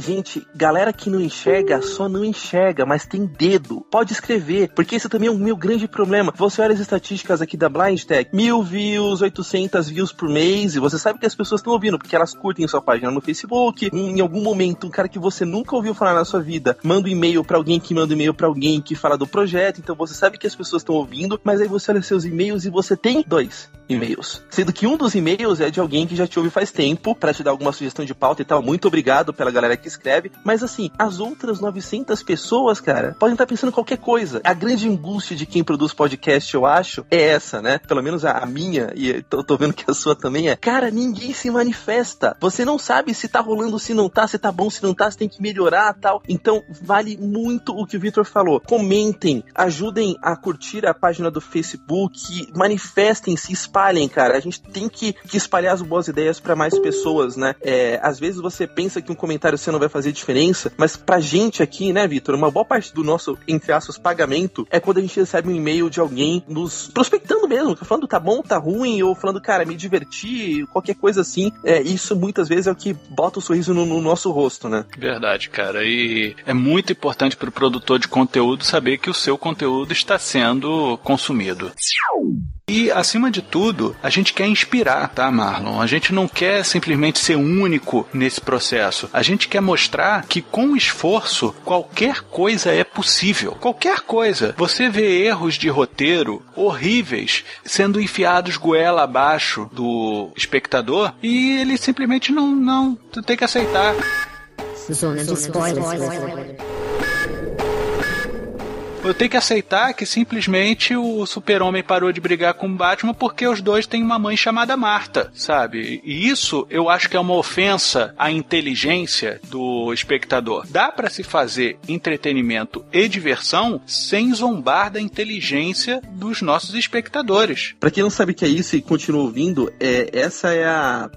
Gente, galera que não enxerga, só não enxerga, mas tem dedo. Pode escrever, porque esse também é um meu grande problema. Você olha as estatísticas aqui da Blind Tech, mil views, 800 views por mês, e você sabe que as pessoas estão ouvindo, porque elas curtem sua página no Facebook. Em algum momento, um cara que você nunca ouviu falar na sua vida, manda um e-mail para alguém que manda um e-mail para alguém que fala do projeto, então você sabe que as pessoas estão ouvindo, mas aí você olha seus e-mails e você tem dois e-mails. Sendo que um dos e-mails é de alguém que já te ouve faz tempo, para te dar alguma sugestão de pauta e tal. Muito obrigado pela galera que escreve. Mas assim, as outras 900 pessoas, cara, podem estar pensando qualquer coisa. A grande angústia de quem produz podcast, eu acho, é essa, né? Pelo menos a, minha, e tô, tô vendo que a sua também é. Cara, ninguém se manifesta. Você não sabe se tá rolando, se não tá, se tá bom, se não tá, se tem que melhorar tal. Então, vale muito o que o Victor falou. Comentem, ajudem a curtir a página do Facebook, manifestem, se espalhem, cara. A gente tem que, que espalhar as boas ideias para mais pessoas, né? É, às vezes você pensa que um comentário seu não vai fazer diferença, mas pra gente aqui, né, Vitor, uma boa parte do nosso, entre aspas, pagamento é quando a gente recebe um e-mail de alguém nos prospectando mesmo, falando tá bom, tá ruim, ou falando, cara, me diverti, qualquer coisa assim. É, isso muitas vezes é o que bota o sorriso no, no nosso rosto, né? Verdade, cara. E é muito importante pro produtor de conteúdo saber que o seu conteúdo está sendo consumido. E, acima de tudo, a gente quer inspirar, tá, Marlon? A gente não quer simplesmente ser único nesse processo. A gente quer mostrar que, com esforço, qualquer coisa é possível. Qualquer coisa. Você vê erros de roteiro horríveis sendo enfiados goela abaixo do espectador e ele simplesmente não, não tem que aceitar. Zona de spoilers. Eu tenho que aceitar que simplesmente o super-homem parou de brigar com o Batman porque os dois têm uma mãe chamada Marta, sabe? E isso eu acho que é uma ofensa à inteligência do espectador. Dá para se fazer entretenimento e diversão sem zombar da inteligência dos nossos espectadores. Para quem não sabe o que é isso e continua ouvindo, é, essa é a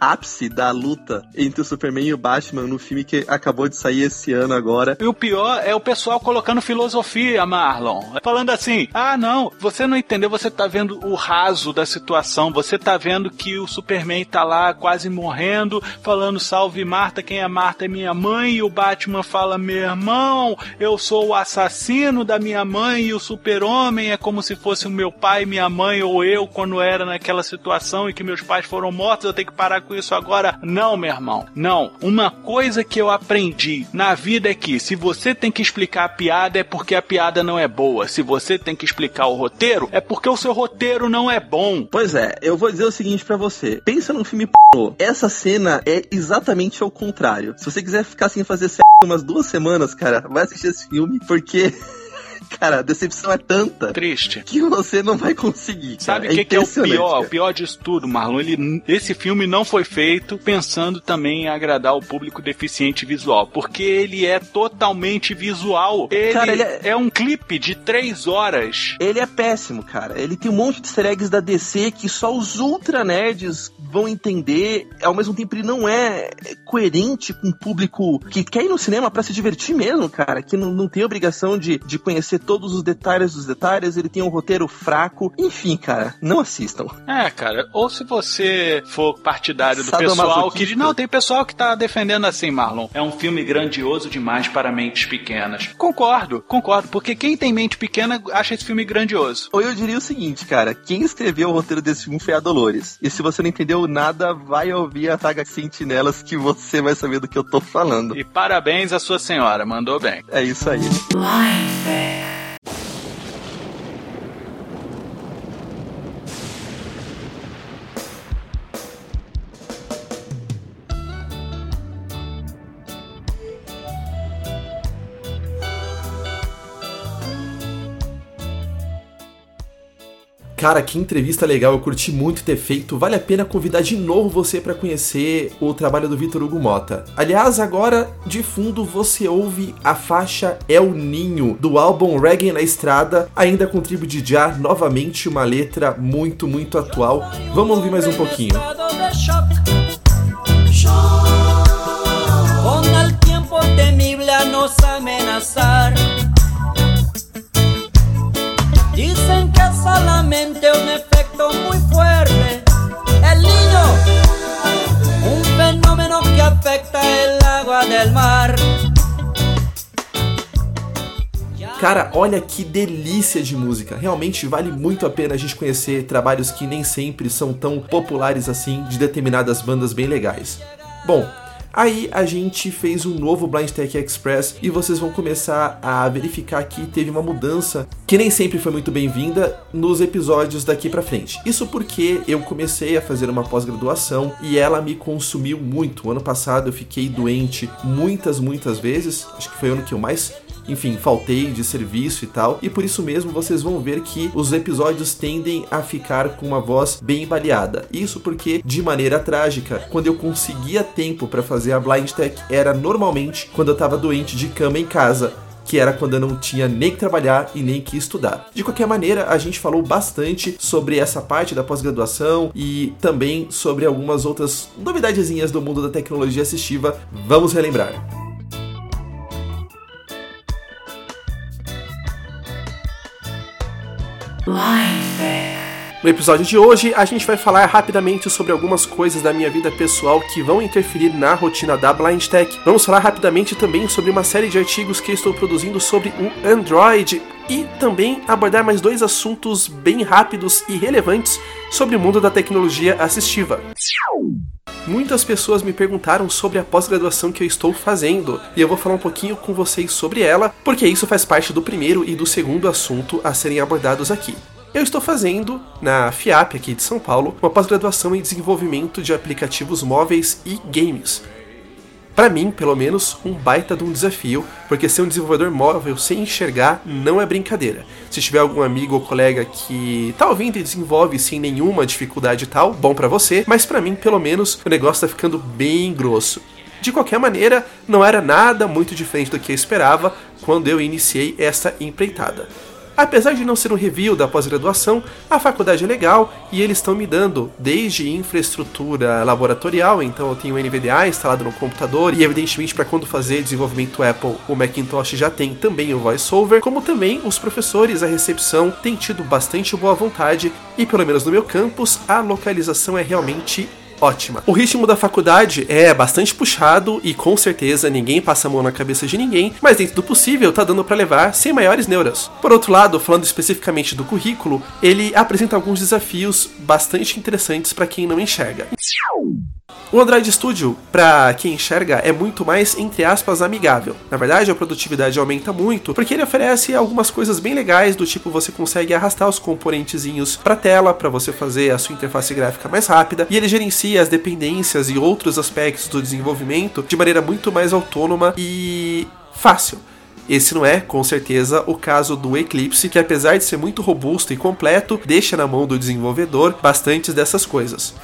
ápice da luta entre o Superman e o Batman no filme que acabou de sair esse ano agora. E o pior é o pessoal colocando filosofia filosofia, Marlon. Falando assim: ah, não, você não entendeu, você tá vendo o raso da situação, você tá vendo que o Superman tá lá quase morrendo, falando salve Marta, quem é Marta é minha mãe, e o Batman fala: meu irmão, eu sou o assassino da minha mãe, e o Super-Homem é como se fosse o meu pai, minha mãe ou eu quando era naquela situação e que meus pais foram mortos, eu tenho que parar com isso agora. Não, meu irmão, não. Uma coisa que eu aprendi na vida é que se você tem que explicar a piada é porque a piada não é boa. Se você tem que explicar o roteiro, é porque o seu roteiro não é bom. Pois é, eu vou dizer o seguinte para você. Pensa num filme pornô. Essa cena é exatamente ao contrário. Se você quiser ficar sem fazer sexo umas duas semanas, cara, vai assistir esse filme, porque cara, a decepção é tanta. Triste. Que você não vai conseguir. Sabe o que, que, é o pior? Cara. O pior disso tudo, Marlon? Ele, esse filme não foi feito pensando também em agradar o público deficiente visual. Porque ele é totalmente visual. Ele, cara, ele é... é... um clipe de três horas. Ele é péssimo, cara. Ele tem um monte de easter eggs da DC que só os ultra nerds vão entender. Ao mesmo tempo, ele não é coerente com o público que quer ir no cinema para se divertir mesmo, cara. Que não, não tem obrigação de, de conhecer todos os detalhes dos detalhes. Ele tem um roteiro fraco. Enfim, cara, não assistam. É, cara. Ou se você for partidário do pessoal que. Não, tem pessoal que tá defendendo assim, Marlon. É um filme grandioso demais para mentes pequenas. Concordo, concordo. Porque quem tem mente pequena acha esse filme grandioso. Ou eu diria o seguinte, cara. Quem escreveu o roteiro desse filme foi a Dolores. E se você não entendeu nada, vai ouvir a saga Sentinelas que você vai saber do que eu tô falando. E parabéns à sua senhora, mandou bem. É isso aí. Cara, que entrevista legal, eu curti muito ter feito. Vale a pena convidar de novo você para conhecer o trabalho do Vitor Hugo Mota. Aliás, agora de fundo você ouve a faixa É o Ninho do álbum Reggae na Estrada, ainda com tribo de Já, novamente uma letra muito, muito atual. Vamos ouvir mais um pouquinho. El amenazar Dicen que solamente un efecto muy fuerte. El niño, un fenómeno que afecta el agua del mar. Cara, olha que delícia de música. Realmente vale muito a pena a gente conhecer trabalhos que nem sempre são tão populares assim de determinadas bandas bem legais. Bom, Aí a gente fez um novo Blind Tech Express e vocês vão começar a verificar que teve uma mudança que nem sempre foi muito bem-vinda nos episódios daqui para frente. Isso porque eu comecei a fazer uma pós-graduação e ela me consumiu muito. O ano passado eu fiquei doente muitas, muitas vezes. Acho que foi o ano que eu mais enfim, faltei de serviço e tal. E por isso mesmo vocês vão ver que os episódios tendem a ficar com uma voz bem baleada. Isso porque, de maneira trágica, quando eu conseguia tempo para fazer a Blind Tech era normalmente quando eu tava doente de cama em casa que era quando eu não tinha nem que trabalhar e nem que estudar. De qualquer maneira, a gente falou bastante sobre essa parte da pós-graduação e também sobre algumas outras novidadezinhas do mundo da tecnologia assistiva. Vamos relembrar. No episódio de hoje, a gente vai falar rapidamente sobre algumas coisas da minha vida pessoal que vão interferir na rotina da Blind Tech. Vamos falar rapidamente também sobre uma série de artigos que estou produzindo sobre o Android e também abordar mais dois assuntos bem rápidos e relevantes sobre o mundo da tecnologia assistiva. Muitas pessoas me perguntaram sobre a pós-graduação que eu estou fazendo, e eu vou falar um pouquinho com vocês sobre ela, porque isso faz parte do primeiro e do segundo assunto a serem abordados aqui. Eu estou fazendo, na FIAP aqui de São Paulo, uma pós-graduação em desenvolvimento de aplicativos móveis e games. Para mim, pelo menos, um baita de um desafio, porque ser um desenvolvedor móvel sem enxergar não é brincadeira. Se tiver algum amigo ou colega que tá ouvindo e desenvolve sem nenhuma dificuldade e tal, bom para você, mas para mim, pelo menos, o negócio tá ficando bem grosso. De qualquer maneira, não era nada muito diferente do que eu esperava quando eu iniciei essa empreitada. Apesar de não ser um review da pós-graduação, a faculdade é legal e eles estão me dando desde infraestrutura laboratorial, então eu tenho o NVDA instalado no computador e evidentemente para quando fazer desenvolvimento Apple, o Macintosh já tem também o VoiceOver, como também os professores, a recepção tem tido bastante boa vontade e pelo menos no meu campus a localização é realmente ótima. O ritmo da faculdade é bastante puxado e com certeza ninguém passa a mão na cabeça de ninguém, mas dentro do possível tá dando para levar sem maiores neuras. Por outro lado, falando especificamente do currículo, ele apresenta alguns desafios bastante interessantes para quem não enxerga. O Android Studio, para quem enxerga, é muito mais, entre aspas, amigável. Na verdade, a produtividade aumenta muito, porque ele oferece algumas coisas bem legais, do tipo você consegue arrastar os componentezinhos para tela, para você fazer a sua interface gráfica mais rápida, e ele gerencia as dependências e outros aspectos do desenvolvimento de maneira muito mais autônoma e fácil. Esse não é, com certeza, o caso do Eclipse, que apesar de ser muito robusto e completo, deixa na mão do desenvolvedor bastantes dessas coisas.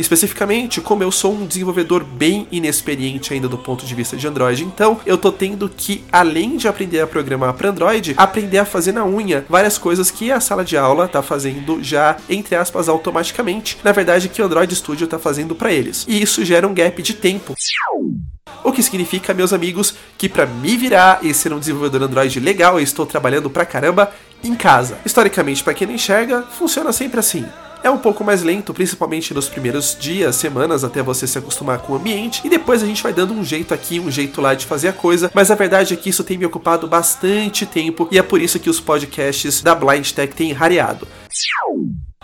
Especificamente, como eu sou um desenvolvedor bem inexperiente ainda do ponto de vista de Android, então eu tô tendo que, além de aprender a programar para Android, aprender a fazer na unha várias coisas que a sala de aula tá fazendo já, entre aspas, automaticamente. Na verdade, que o Android Studio tá fazendo para eles. E isso gera um gap de tempo. O que significa, meus amigos, que para me virar e ser um desenvolvedor Android legal, eu estou trabalhando pra caramba em casa. Historicamente, para quem não enxerga, funciona sempre assim. É um pouco mais lento, principalmente nos primeiros dias, semanas, até você se acostumar com o ambiente, e depois a gente vai dando um jeito aqui, um jeito lá de fazer a coisa, mas a verdade é que isso tem me ocupado bastante tempo, e é por isso que os podcasts da Blind Tech têm rareado.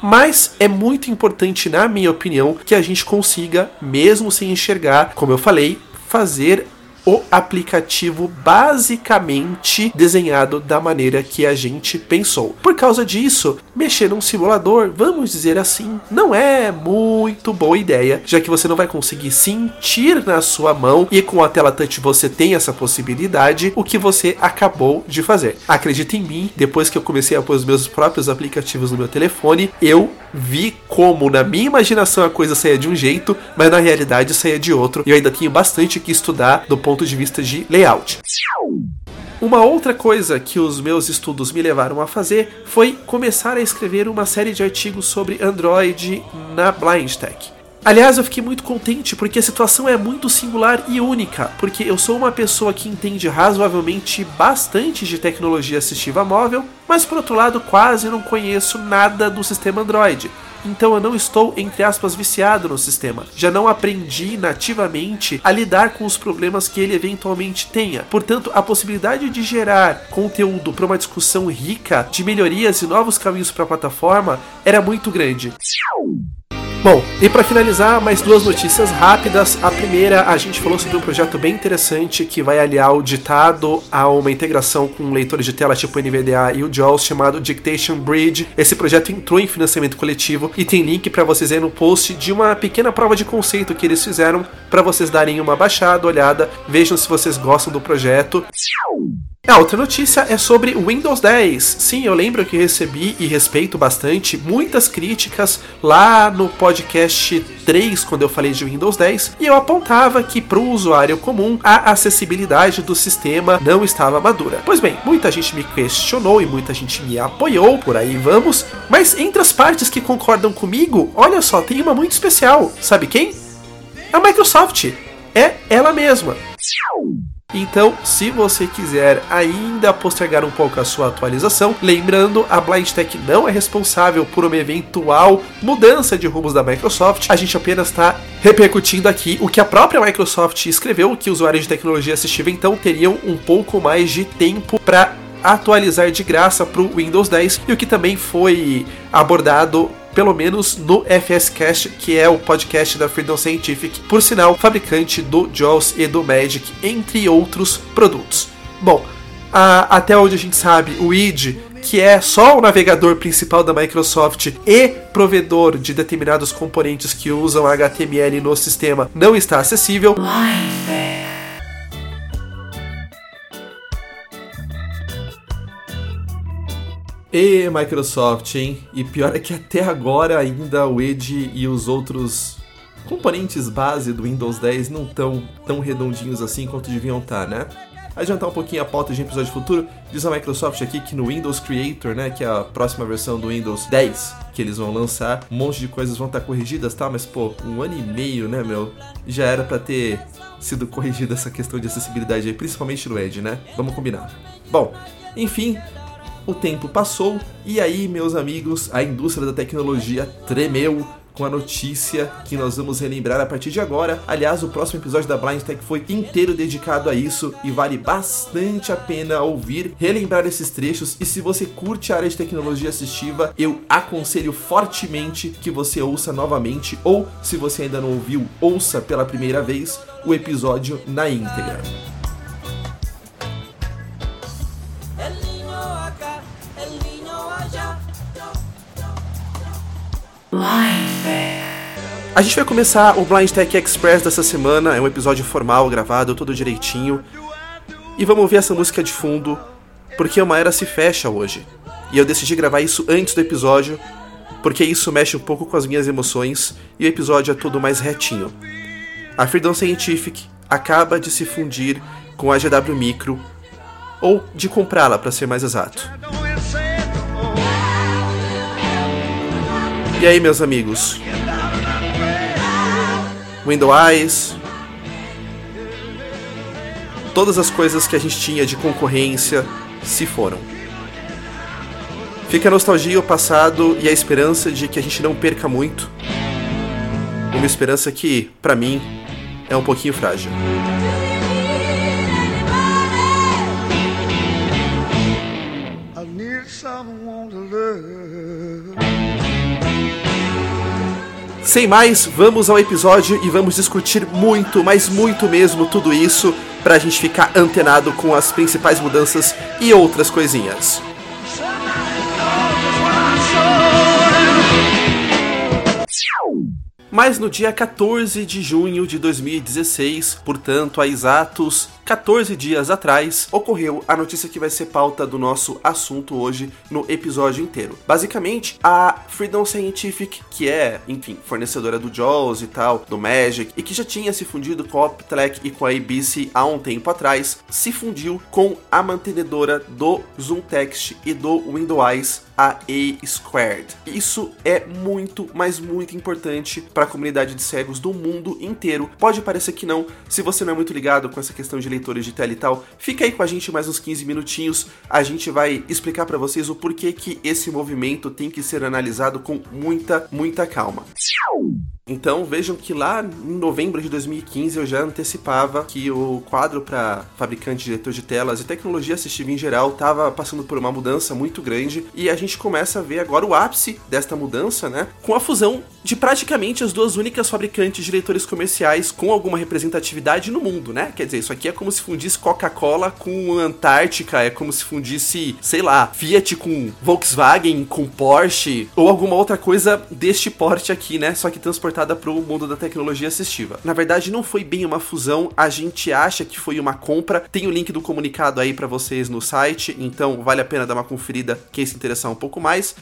Mas é muito importante, na minha opinião, que a gente consiga, mesmo sem enxergar, como eu falei, fazer o aplicativo basicamente desenhado da maneira que a gente pensou. Por causa disso, mexer num simulador, vamos dizer assim, não é muito boa ideia, já que você não vai conseguir sentir na sua mão e com a tela touch você tem essa possibilidade, o que você acabou de fazer. Acredita em mim, depois que eu comecei a pôr os meus próprios aplicativos no meu telefone, eu vi como na minha imaginação a coisa saía de um jeito, mas na realidade saía de outro. E eu ainda tenho bastante que estudar do ponto de vista de layout. Uma outra coisa que os meus estudos me levaram a fazer foi começar a escrever uma série de artigos sobre Android na BlindTech. Aliás, eu fiquei muito contente porque a situação é muito singular e única, porque eu sou uma pessoa que entende razoavelmente bastante de tecnologia assistiva móvel, mas por outro lado quase não conheço nada do sistema Android. Então eu não estou, entre aspas, viciado no sistema. Já não aprendi nativamente a lidar com os problemas que ele eventualmente tenha. Portanto, a possibilidade de gerar conteúdo para uma discussão rica de melhorias e novos caminhos para a plataforma era muito grande. Bom, e para finalizar, mais duas notícias rápidas. A primeira, a gente falou sobre um projeto bem interessante que vai aliar o ditado a uma integração com leitores de tela tipo NVDA e o JAWS chamado Dictation Bridge. Esse projeto entrou em financiamento coletivo e tem link para vocês aí no post de uma pequena prova de conceito que eles fizeram para vocês darem uma baixada, olhada, vejam se vocês gostam do projeto. A outra notícia é sobre Windows 10. Sim, eu lembro que recebi e respeito bastante muitas críticas lá no podcast 3, quando eu falei de Windows 10, e eu apontava que para o usuário comum a acessibilidade do sistema não estava madura. Pois bem, muita gente me questionou e muita gente me apoiou, por aí vamos, mas entre as partes que concordam comigo, olha só, tem uma muito especial. Sabe quem? A Microsoft. É ela mesma. Então, se você quiser ainda postergar um pouco a sua atualização, lembrando, a BlindTech não é responsável por uma eventual mudança de rumos da Microsoft, a gente apenas está repercutindo aqui o que a própria Microsoft escreveu, que usuários de tecnologia assistiva então teriam um pouco mais de tempo para atualizar de graça para o Windows 10 e o que também foi abordado pelo menos no FSCast, que é o podcast da Freedom Scientific, por sinal, fabricante do JAWS e do Magic, entre outros produtos. Bom, a, até onde a gente sabe, o ID que é só o navegador principal da Microsoft e provedor de determinados componentes que usam HTML no sistema, não está acessível. E Microsoft, hein? E pior é que até agora ainda o Edge e os outros componentes base do Windows 10 não estão tão redondinhos assim quanto deviam estar, né? Adiantar um pouquinho a pauta de episódio futuro, diz a Microsoft aqui que no Windows Creator, né, que é a próxima versão do Windows 10 que eles vão lançar, um monte de coisas vão estar corrigidas, tá? Mas pô, um ano e meio, né, meu? Já era para ter sido corrigida essa questão de acessibilidade aí, principalmente no Edge, né? Vamos combinar. Bom, enfim, o tempo passou e aí, meus amigos, a indústria da tecnologia tremeu com a notícia que nós vamos relembrar a partir de agora. Aliás, o próximo episódio da Blind Tech foi inteiro dedicado a isso e vale bastante a pena ouvir, relembrar esses trechos. E se você curte a área de tecnologia assistiva, eu aconselho fortemente que você ouça novamente, ou se você ainda não ouviu, ouça pela primeira vez o episódio na íntegra. A gente vai começar o Blind Tech Express dessa semana, é um episódio formal, gravado, todo direitinho. E vamos ouvir essa música de fundo, porque uma era se fecha hoje. E eu decidi gravar isso antes do episódio, porque isso mexe um pouco com as minhas emoções e o episódio é todo mais retinho. A Freedom Scientific acaba de se fundir com a GW Micro, ou de comprá-la para ser mais exato. E aí, meus amigos? Window Eyes, todas as coisas que a gente tinha de concorrência se foram. Fica a nostalgia, o passado e a esperança de que a gente não perca muito. Uma esperança que, pra mim, é um pouquinho frágil. Sem mais, vamos ao episódio e vamos discutir muito, mas muito mesmo tudo isso pra gente ficar antenado com as principais mudanças e outras coisinhas. Mas no dia 14 de junho de 2016, portanto, há exatos 14 dias atrás, ocorreu a notícia que vai ser pauta do nosso assunto hoje no episódio inteiro. Basicamente, a Freedom Scientific, que é, enfim, fornecedora do JAWS e tal, do Magic, e que já tinha se fundido com a Optelec e com a ABC há um tempo atrás, se fundiu com a mantenedora do Zoom Text e do Windows a A Squared. Isso é muito, mas muito importante para a comunidade de cegos do mundo inteiro. Pode parecer que não, se você não é muito ligado com essa questão de leitores de tela e tal, fica aí com a gente mais uns 15 minutinhos. A gente vai explicar para vocês o porquê que esse movimento tem que ser analisado com muita, muita calma. Então vejam que lá em novembro de 2015 eu já antecipava que o quadro para fabricante de leitor de telas e tecnologia assistiva em geral estava passando por uma mudança muito grande e a gente começa a ver agora o ápice desta mudança, né? Com a fusão de praticamente as duas únicas fabricantes de leitores comerciais com alguma representatividade no mundo, né? Quer dizer, isso aqui é como se fundisse Coca-Cola com Antártica, é como se fundisse, sei lá, Fiat com Volkswagen, com Porsche ou alguma outra coisa deste porte aqui, né? Só que transportada para o mundo da tecnologia assistiva. Na verdade, não foi bem uma fusão, a gente acha que foi uma compra. Tem o link do comunicado aí para vocês no site, então vale a pena dar uma conferida quem se interessar um pouco mais.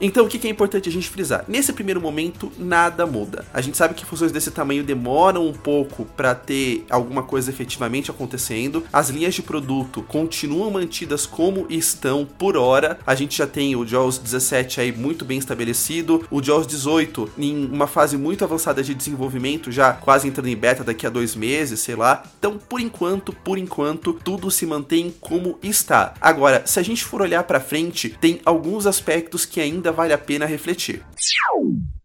Então, o que é importante a gente frisar? Nesse primeiro momento, nada muda. A gente sabe que fusões desse tamanho demoram um pouco para ter alguma coisa efetivamente acontecendo. As linhas de produto continuam mantidas como estão por hora. A gente já tem o JAWS 17 aí muito bem estabelecido, o JAWS 18 em uma fase muito avançada de desenvolvimento, já quase entrando em beta daqui a dois meses, sei lá. Então, por enquanto, por enquanto, tudo se mantém como está. Agora, se a gente for olhar para frente, tem alguns aspectos que ainda vale a pena refletir.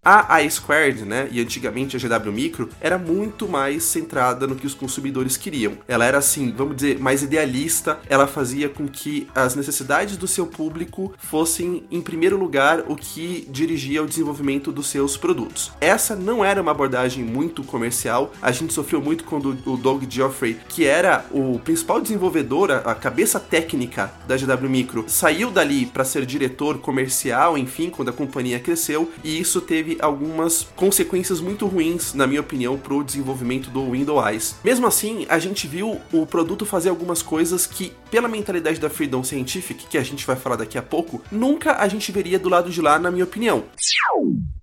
A A Squared, né, e antigamente a GW Micro, era muito mais centrada no que os consumidores queriam. Ela era assim, vamos dizer, mais idealista, ela fazia com que as necessidades do seu público fossem em primeiro lugar o que dirigia ao desenvolvimento dos seus produtos. Essa não era uma abordagem muito comercial, a gente sofreu muito quando o Doug Geoffrey, que era o principal desenvolvedor, a cabeça técnica da GW Micro, saiu dali para ser diretor comercial, enfim, quando a companhia cresceu, e isso teve algumas consequências muito ruins, na minha opinião, para o desenvolvimento do Windows. Mesmo assim, a gente viu o produto fazer algumas coisas que, pela mentalidade da Freedom Scientific, que a gente vai falar daqui a pouco, nunca a gente veria do lado de lá, na minha opinião.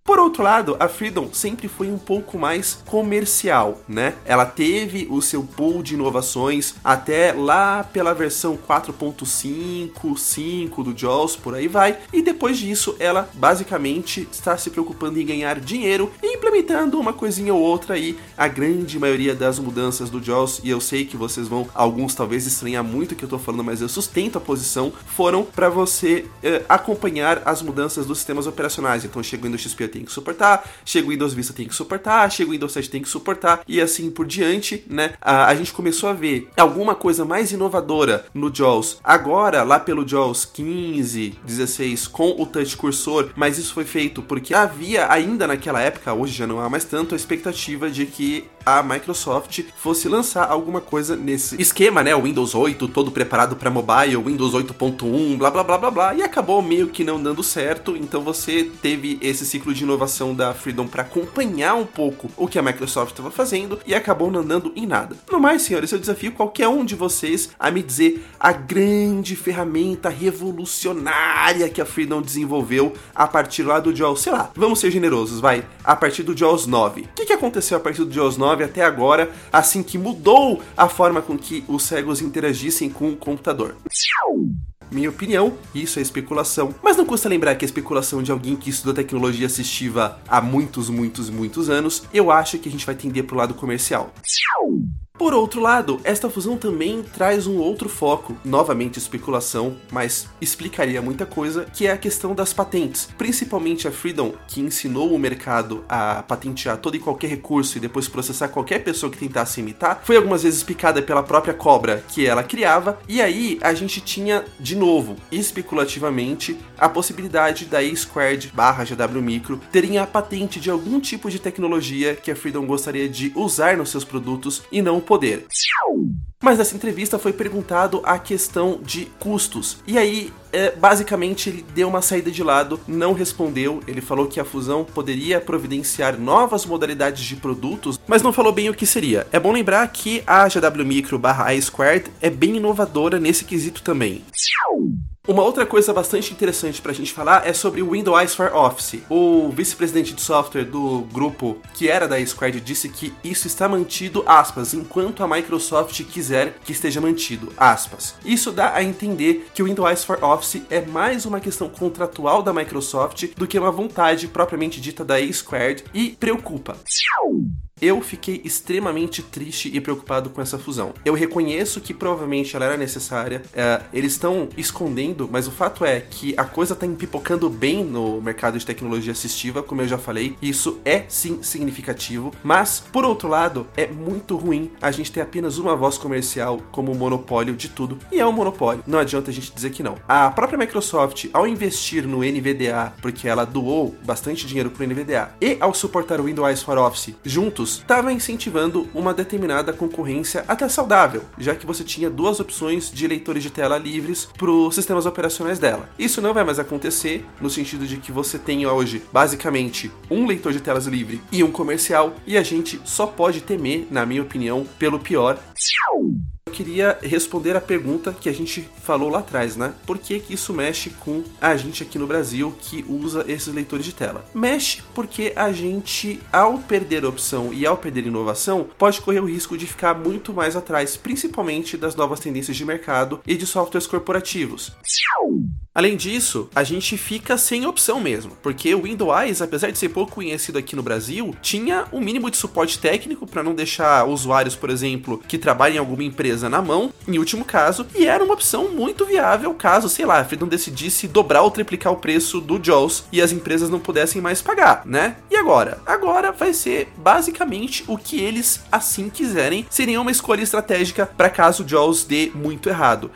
Por outro lado, a Freedom sempre foi um pouco mais comercial, né? Ela teve o seu pool de inovações até lá pela versão 4.5, 5 do JAWS, por aí vai. E depois disso, ela basicamente está se preocupando em ganhar dinheiro em implementando uma coisinha ou outra aí. A grande maioria das mudanças do JAWS, e eu sei que vocês vão, alguns talvez estranhar muito que eu tô falando, mas eu sustento a posição, foram para você eh, acompanhar as mudanças dos sistemas operacionais. Então chega o Windows XP eu tenho que suportar, chega o Windows Vista tenho que suportar, chega o Windows 7 tem que suportar, e assim por diante, né? A, a gente começou a ver alguma coisa mais inovadora no JAWS. Agora, lá pelo JAWS 15, 16, com o touch cursor, mas isso foi feito porque havia ainda naquela época, hoje já não há mais tanto, a expectativa de que a Microsoft fosse lançar alguma coisa nesse esquema, né? Windows 8 todo preparado para mobile, Windows 8.1, blá blá blá blá blá, e acabou meio que não dando certo. Então você teve esse ciclo de inovação da Freedom para acompanhar um pouco o que a Microsoft estava fazendo e acabou não dando em nada. No mais, senhores, eu desafio qualquer um de vocês a me dizer a grande ferramenta revolucionária que a Freedom desenvolveu a partir lá do JAWS, sei lá, vamos ser generosos, vai, a partir do JAWS 9. O que, que aconteceu a partir do JAWS 9 até agora, assim que mudou a forma com que os cegos interagissem com o computador? Minha opinião, isso é especulação, mas não custa lembrar que a especulação de alguém que estudou tecnologia assistiva há muitos, muitos, muitos anos, eu acho que a gente vai tender pro lado comercial. Por outro lado, esta fusão também traz um outro foco, novamente especulação, mas explicaria muita coisa, que é a questão das patentes. Principalmente a Freedom, que ensinou o mercado a patentear todo e qualquer recurso e depois processar qualquer pessoa que tentasse imitar, foi algumas vezes picada pela própria cobra que ela criava, e aí a gente tinha, de novo, especulativamente, a possibilidade da E-Squared barra GW Micro terem a patente de algum tipo de tecnologia que a Freedom gostaria de usar nos seus produtos e não poder. Mas nessa entrevista foi perguntado a questão de custos. E aí, é, basicamente, ele deu uma saída de lado, não respondeu. Ele falou que a fusão poderia providenciar novas modalidades de produtos, mas não falou bem o que seria. É bom lembrar que a GW Micro barra I Squared é bem inovadora nesse quesito também. Uma outra coisa bastante interessante pra gente falar é sobre o Windows for Office. O vice-presidente de software do grupo que era da Squared disse que isso está mantido, aspas, enquanto a Microsoft quiser que esteja mantido, aspas. Isso dá a entender que o Windows for Office é mais uma questão contratual da Microsoft do que uma vontade propriamente dita da Squared e preocupa. Eu fiquei extremamente triste e preocupado com essa fusão. Eu reconheço que provavelmente ela era necessária, é, eles estão escondendo, mas o fato é que a coisa está empipocando bem no mercado de tecnologia assistiva, como eu já falei, isso é sim significativo, mas por outro lado, é muito ruim a gente ter apenas uma voz comercial como monopólio de tudo, e é um monopólio, não adianta a gente dizer que não. A própria Microsoft, ao investir no NVDA, porque ela doou bastante dinheiro para o NVDA, e ao suportar o Windows for Office juntos, estava incentivando uma determinada concorrência até saudável, já que você tinha duas opções de leitores de tela livres para os sistemas operacionais dela. Isso não vai mais acontecer, no sentido de que você tem hoje, basicamente, um leitor de telas livre e um comercial, e a gente só pode temer, na minha opinião, pelo pior. Eu queria responder a pergunta que a gente falou lá atrás, né? Por que, que isso mexe com a gente aqui no Brasil que usa esses leitores de tela? Mexe porque a gente, ao perder opção e ao perder inovação, pode correr o risco de ficar muito mais atrás, principalmente das novas tendências de mercado e de softwares corporativos. Além disso, a gente fica sem opção mesmo, porque o Windows, apesar de ser pouco conhecido aqui no Brasil, tinha um mínimo de suporte técnico para não deixar usuários, por exemplo, que trabalham em alguma empresa na mão, em último caso, e era uma opção muito viável caso, sei lá, a Freedom decidisse dobrar ou triplicar o preço do JAWS e as empresas não pudessem mais pagar, né? E agora? Agora vai ser basicamente o que eles assim quiserem, seria uma escolha estratégica para caso o JAWS dê muito errado.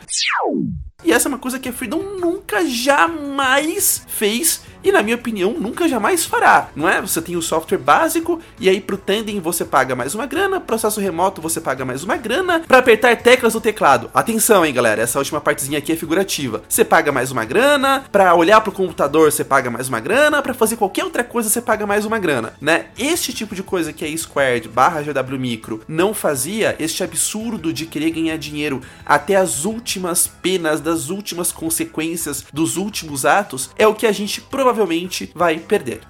E essa é uma coisa que a Freedom nunca jamais fez e na minha opinião nunca jamais fará, não é? Você tem o software básico e aí pro Tandem você paga mais uma grana, processo remoto você paga mais uma grana, para apertar teclas do teclado. Atenção, hein, galera, essa última partezinha aqui é figurativa. Você paga mais uma grana, para olhar pro computador você paga mais uma grana, para fazer qualquer outra coisa você paga mais uma grana, né? Este tipo de coisa que a Squared barra GW Micro não fazia, este absurdo de querer ganhar dinheiro até as últimas penas das últimas consequências dos últimos atos, é o que a gente provavelmente vai perder.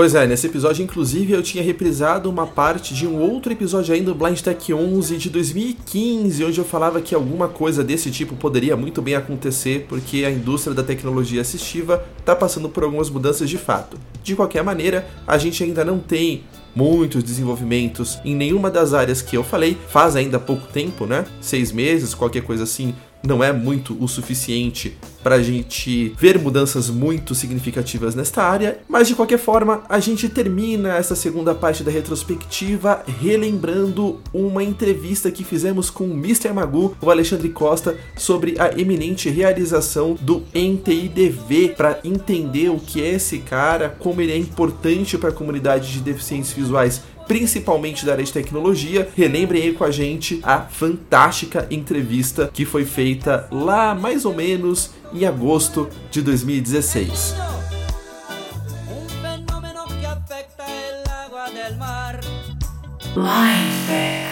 Pois é, nesse episódio, inclusive, eu tinha reprisado uma parte de um outro episódio ainda do Blind Tech 11 de 2015, onde eu falava que alguma coisa desse tipo poderia muito bem acontecer, porque a indústria da tecnologia assistiva está passando por algumas mudanças de fato. De qualquer maneira, a gente ainda não tem muitos desenvolvimentos em nenhuma das áreas que eu falei, faz ainda pouco tempo, né? Seis meses, qualquer coisa assim, não é muito o suficiente para a gente ver mudanças muito significativas nesta área, mas de qualquer forma, a gente termina essa segunda parte da retrospectiva relembrando uma entrevista que fizemos com o Mr. Magu, o Alexandre Costa, sobre a eminente realização do NTIDV, para entender o que é esse cara, como ele é importante para a comunidade de deficientes visuais principalmente da área de tecnologia. Relembrem aí com a gente a fantástica entrevista que foi feita lá mais ou menos em agosto de 2016. Un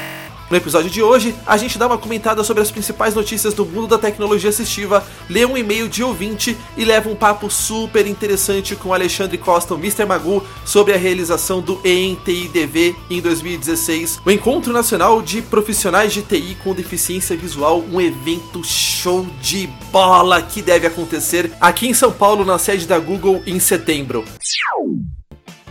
No episódio de hoje, a gente dá uma comentada sobre as principais notícias do mundo da tecnologia assistiva, lê um e-mail de ouvinte e leva um papo super interessante com Alexandre Costa, o Mr. Magu, sobre a realização do ENTIDV em 2016, o Encontro Nacional de Profissionais de TI com Deficiência Visual, um evento show de bola que deve acontecer aqui em São Paulo, na sede da Google, em setembro.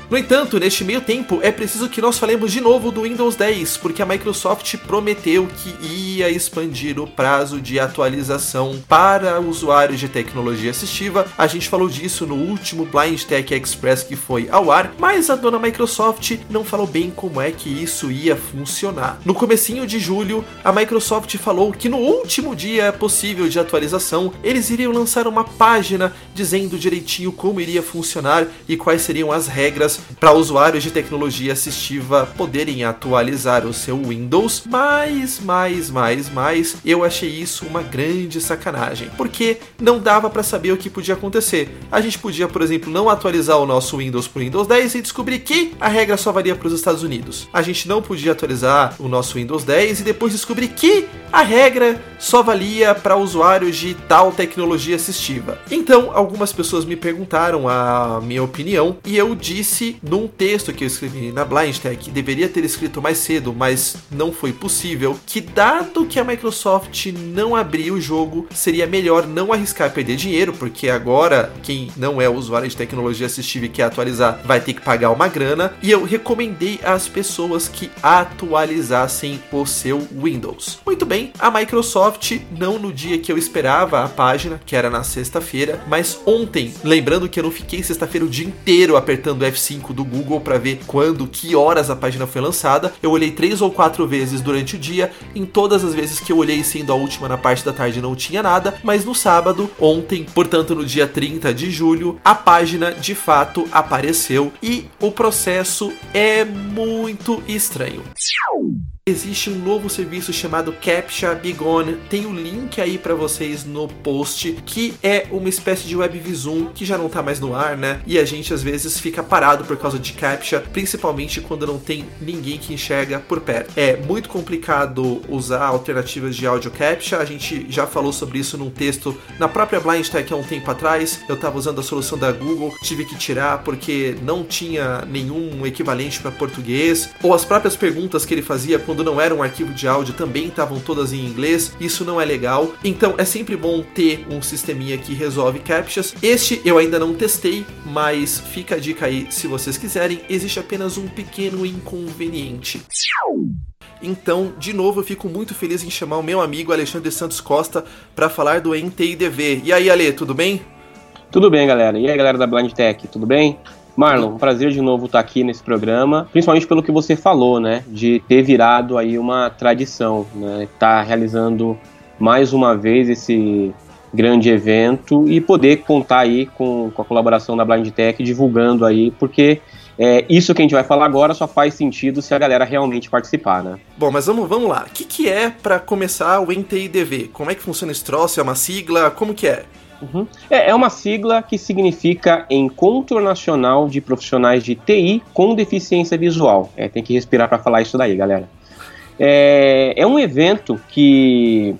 No entanto, neste meio tempo, é preciso que nós falemos de novo do Windows 10, porque a Microsoft prometeu que ia expandir o prazo de atualização para usuários de tecnologia assistiva. A gente falou disso no último Blind Tech Express que foi ao ar, mas a dona Microsoft não falou bem como é que isso ia funcionar. No comecinho de julho, a Microsoft falou que no último dia possível de atualização, eles iriam lançar uma página dizendo direitinho como iria funcionar e quais seriam as regras para usuários de tecnologia assistiva poderem atualizar o seu Windows, mas, mais, mais, mais, eu achei isso uma grande sacanagem, porque não dava para saber o que podia acontecer. A gente podia, por exemplo, não atualizar o nosso Windows para Windows 10 e descobrir que a regra só valia para os Estados Unidos. A gente não podia atualizar o nosso Windows 10 e depois descobrir que a regra só valia para usuários de tal tecnologia assistiva. Então, algumas pessoas me perguntaram a minha opinião e eu disse num texto que eu escrevi na Blind Tech, deveria ter escrito mais cedo, mas não foi possível, que dado que a Microsoft não abriu o jogo, seria melhor não arriscar perder dinheiro, porque agora quem não é usuário de tecnologia assistiva e quer atualizar vai ter que pagar uma grana, e eu recomendei às pessoas que atualizassem o seu Windows. Muito bem, a Microsoft não no dia que eu esperava a página, que era na sexta-feira, mas ontem, lembrando que eu não fiquei sexta-feira o dia inteiro apertando F5 do Google para ver quando, que horas a página foi lançada. Eu olhei três ou quatro vezes durante o dia. Em todas as vezes que eu olhei, sendo a última na parte da tarde, não tinha nada. Mas no sábado, ontem, portanto no dia 30 de julho, a página de fato apareceu e o processo é muito estranho. Existe um novo serviço chamado Captcha Begone. Tem o link aí para vocês no post, que é uma espécie de WebVisum que já não tá mais no ar, né? E a gente às vezes fica parado por causa de Captcha, principalmente quando não tem ninguém que enxerga por perto. É muito complicado usar alternativas de áudio Captcha. A gente já falou sobre isso num texto na própria Blind Tech há um tempo atrás. Eu tava usando a solução da Google, tive que tirar porque não tinha nenhum equivalente para português, ou as próprias perguntas que ele fazia quando não era um arquivo de áudio também estavam todas em inglês. Isso não é legal. Então é sempre bom ter um sisteminha que resolve captchas. Este eu ainda não testei, mas fica a dica aí se vocês quiserem. Existe apenas um pequeno inconveniente. Então, de novo, eu fico muito feliz em chamar o meu amigo Alexandre Santos Costa para falar do NTIDV. E aí, Ale, tudo bem? Tudo bem, galera. E aí, galera da Blind Tech, tudo bem? Marlon, um prazer de novo estar aqui nesse programa, principalmente pelo que você falou, né, de ter virado aí uma tradição, né, tá realizando mais uma vez esse grande evento e poder contar aí com, com a colaboração da Blind Tech divulgando aí, porque é, isso que a gente vai falar agora só faz sentido se a galera realmente participar, né? Bom, mas vamos, vamos lá. O que, que é para começar o NTIDV? Como é que funciona esse troço? É uma sigla? Como que é? Uhum. É, é, uma sigla que significa Encontro Nacional de Profissionais de TI com Deficiência Visual. É, tem que respirar para falar isso daí, galera. É, é um evento que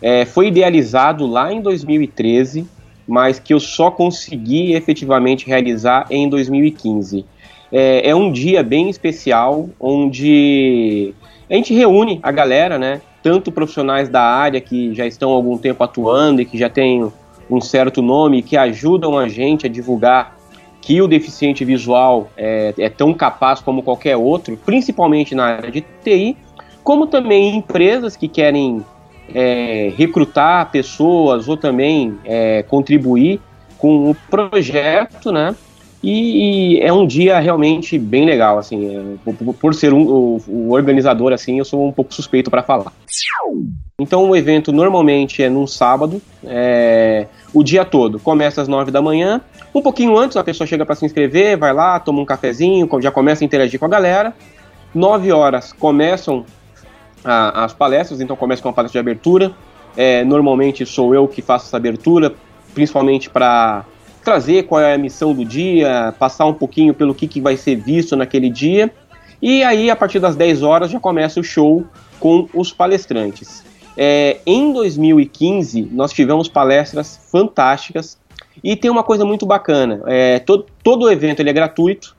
é, foi idealizado lá em 2013, mas que eu só consegui efetivamente realizar em 2015. É, é um dia bem especial, onde a gente reúne a galera, né? Tanto profissionais da área que já estão há algum tempo atuando e que já têm um certo nome, que ajudam a gente a divulgar que o deficiente visual é, é tão capaz como qualquer outro, principalmente na área de TI, como também empresas que querem é, recrutar pessoas ou também é, contribuir com o projeto, né? E, e, é um dia realmente bem legal, assim, é, por, por, ser um, o, o, organizador, assim, eu sou um pouco suspeito para falar. Então o evento normalmente é num sábado, é, o dia todo, começa às nove da manhã, um pouquinho antes a pessoa chega para se inscrever, vai lá, toma um cafezinho, já começa a interagir com a galera, nove horas começam a, as palestras, então começa com uma palestra de abertura, é, normalmente sou eu que faço essa abertura, principalmente para trazer qual é a missão do dia, passar um pouquinho pelo que, que vai ser visto naquele dia. E aí, a partir das 10 horas, já começa o show com os palestrantes. É, em 2015, nós tivemos palestras fantásticas e tem uma coisa muito bacana: é, todo, todo o evento ele é gratuito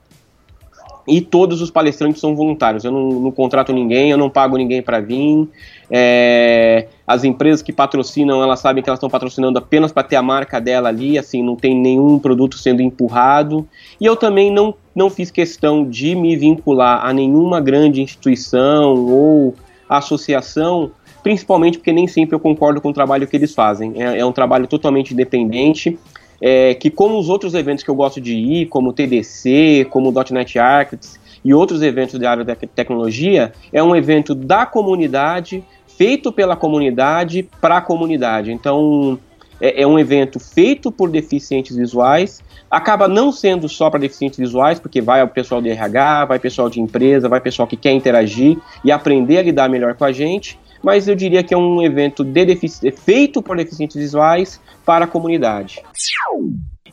e todos os palestrantes são voluntários. Eu não, não contrato ninguém, eu não pago ninguém para vir. É, as empresas que patrocinam, elas sabem que elas estão patrocinando apenas para ter a marca dela ali, assim, não tem nenhum produto sendo empurrado. E eu também não, não fiz questão de me vincular a nenhuma grande instituição ou associação, principalmente porque nem sempre eu concordo com o trabalho que eles fazem. É, é um trabalho totalmente independente. É, que como os outros eventos que eu gosto de ir, como o TDC, como o .NET Architects e outros eventos da área da tecnologia, é um evento da comunidade, feito pela comunidade para a comunidade. Então, é, é, um evento feito por deficientes visuais, acaba não sendo só para deficientes visuais, porque vai o pessoal de RH, vai pessoal de empresa, vai pessoal que quer interagir e aprender a lidar melhor com a gente, mas eu diria que é um evento de feito por deficientes visuais para a comunidade.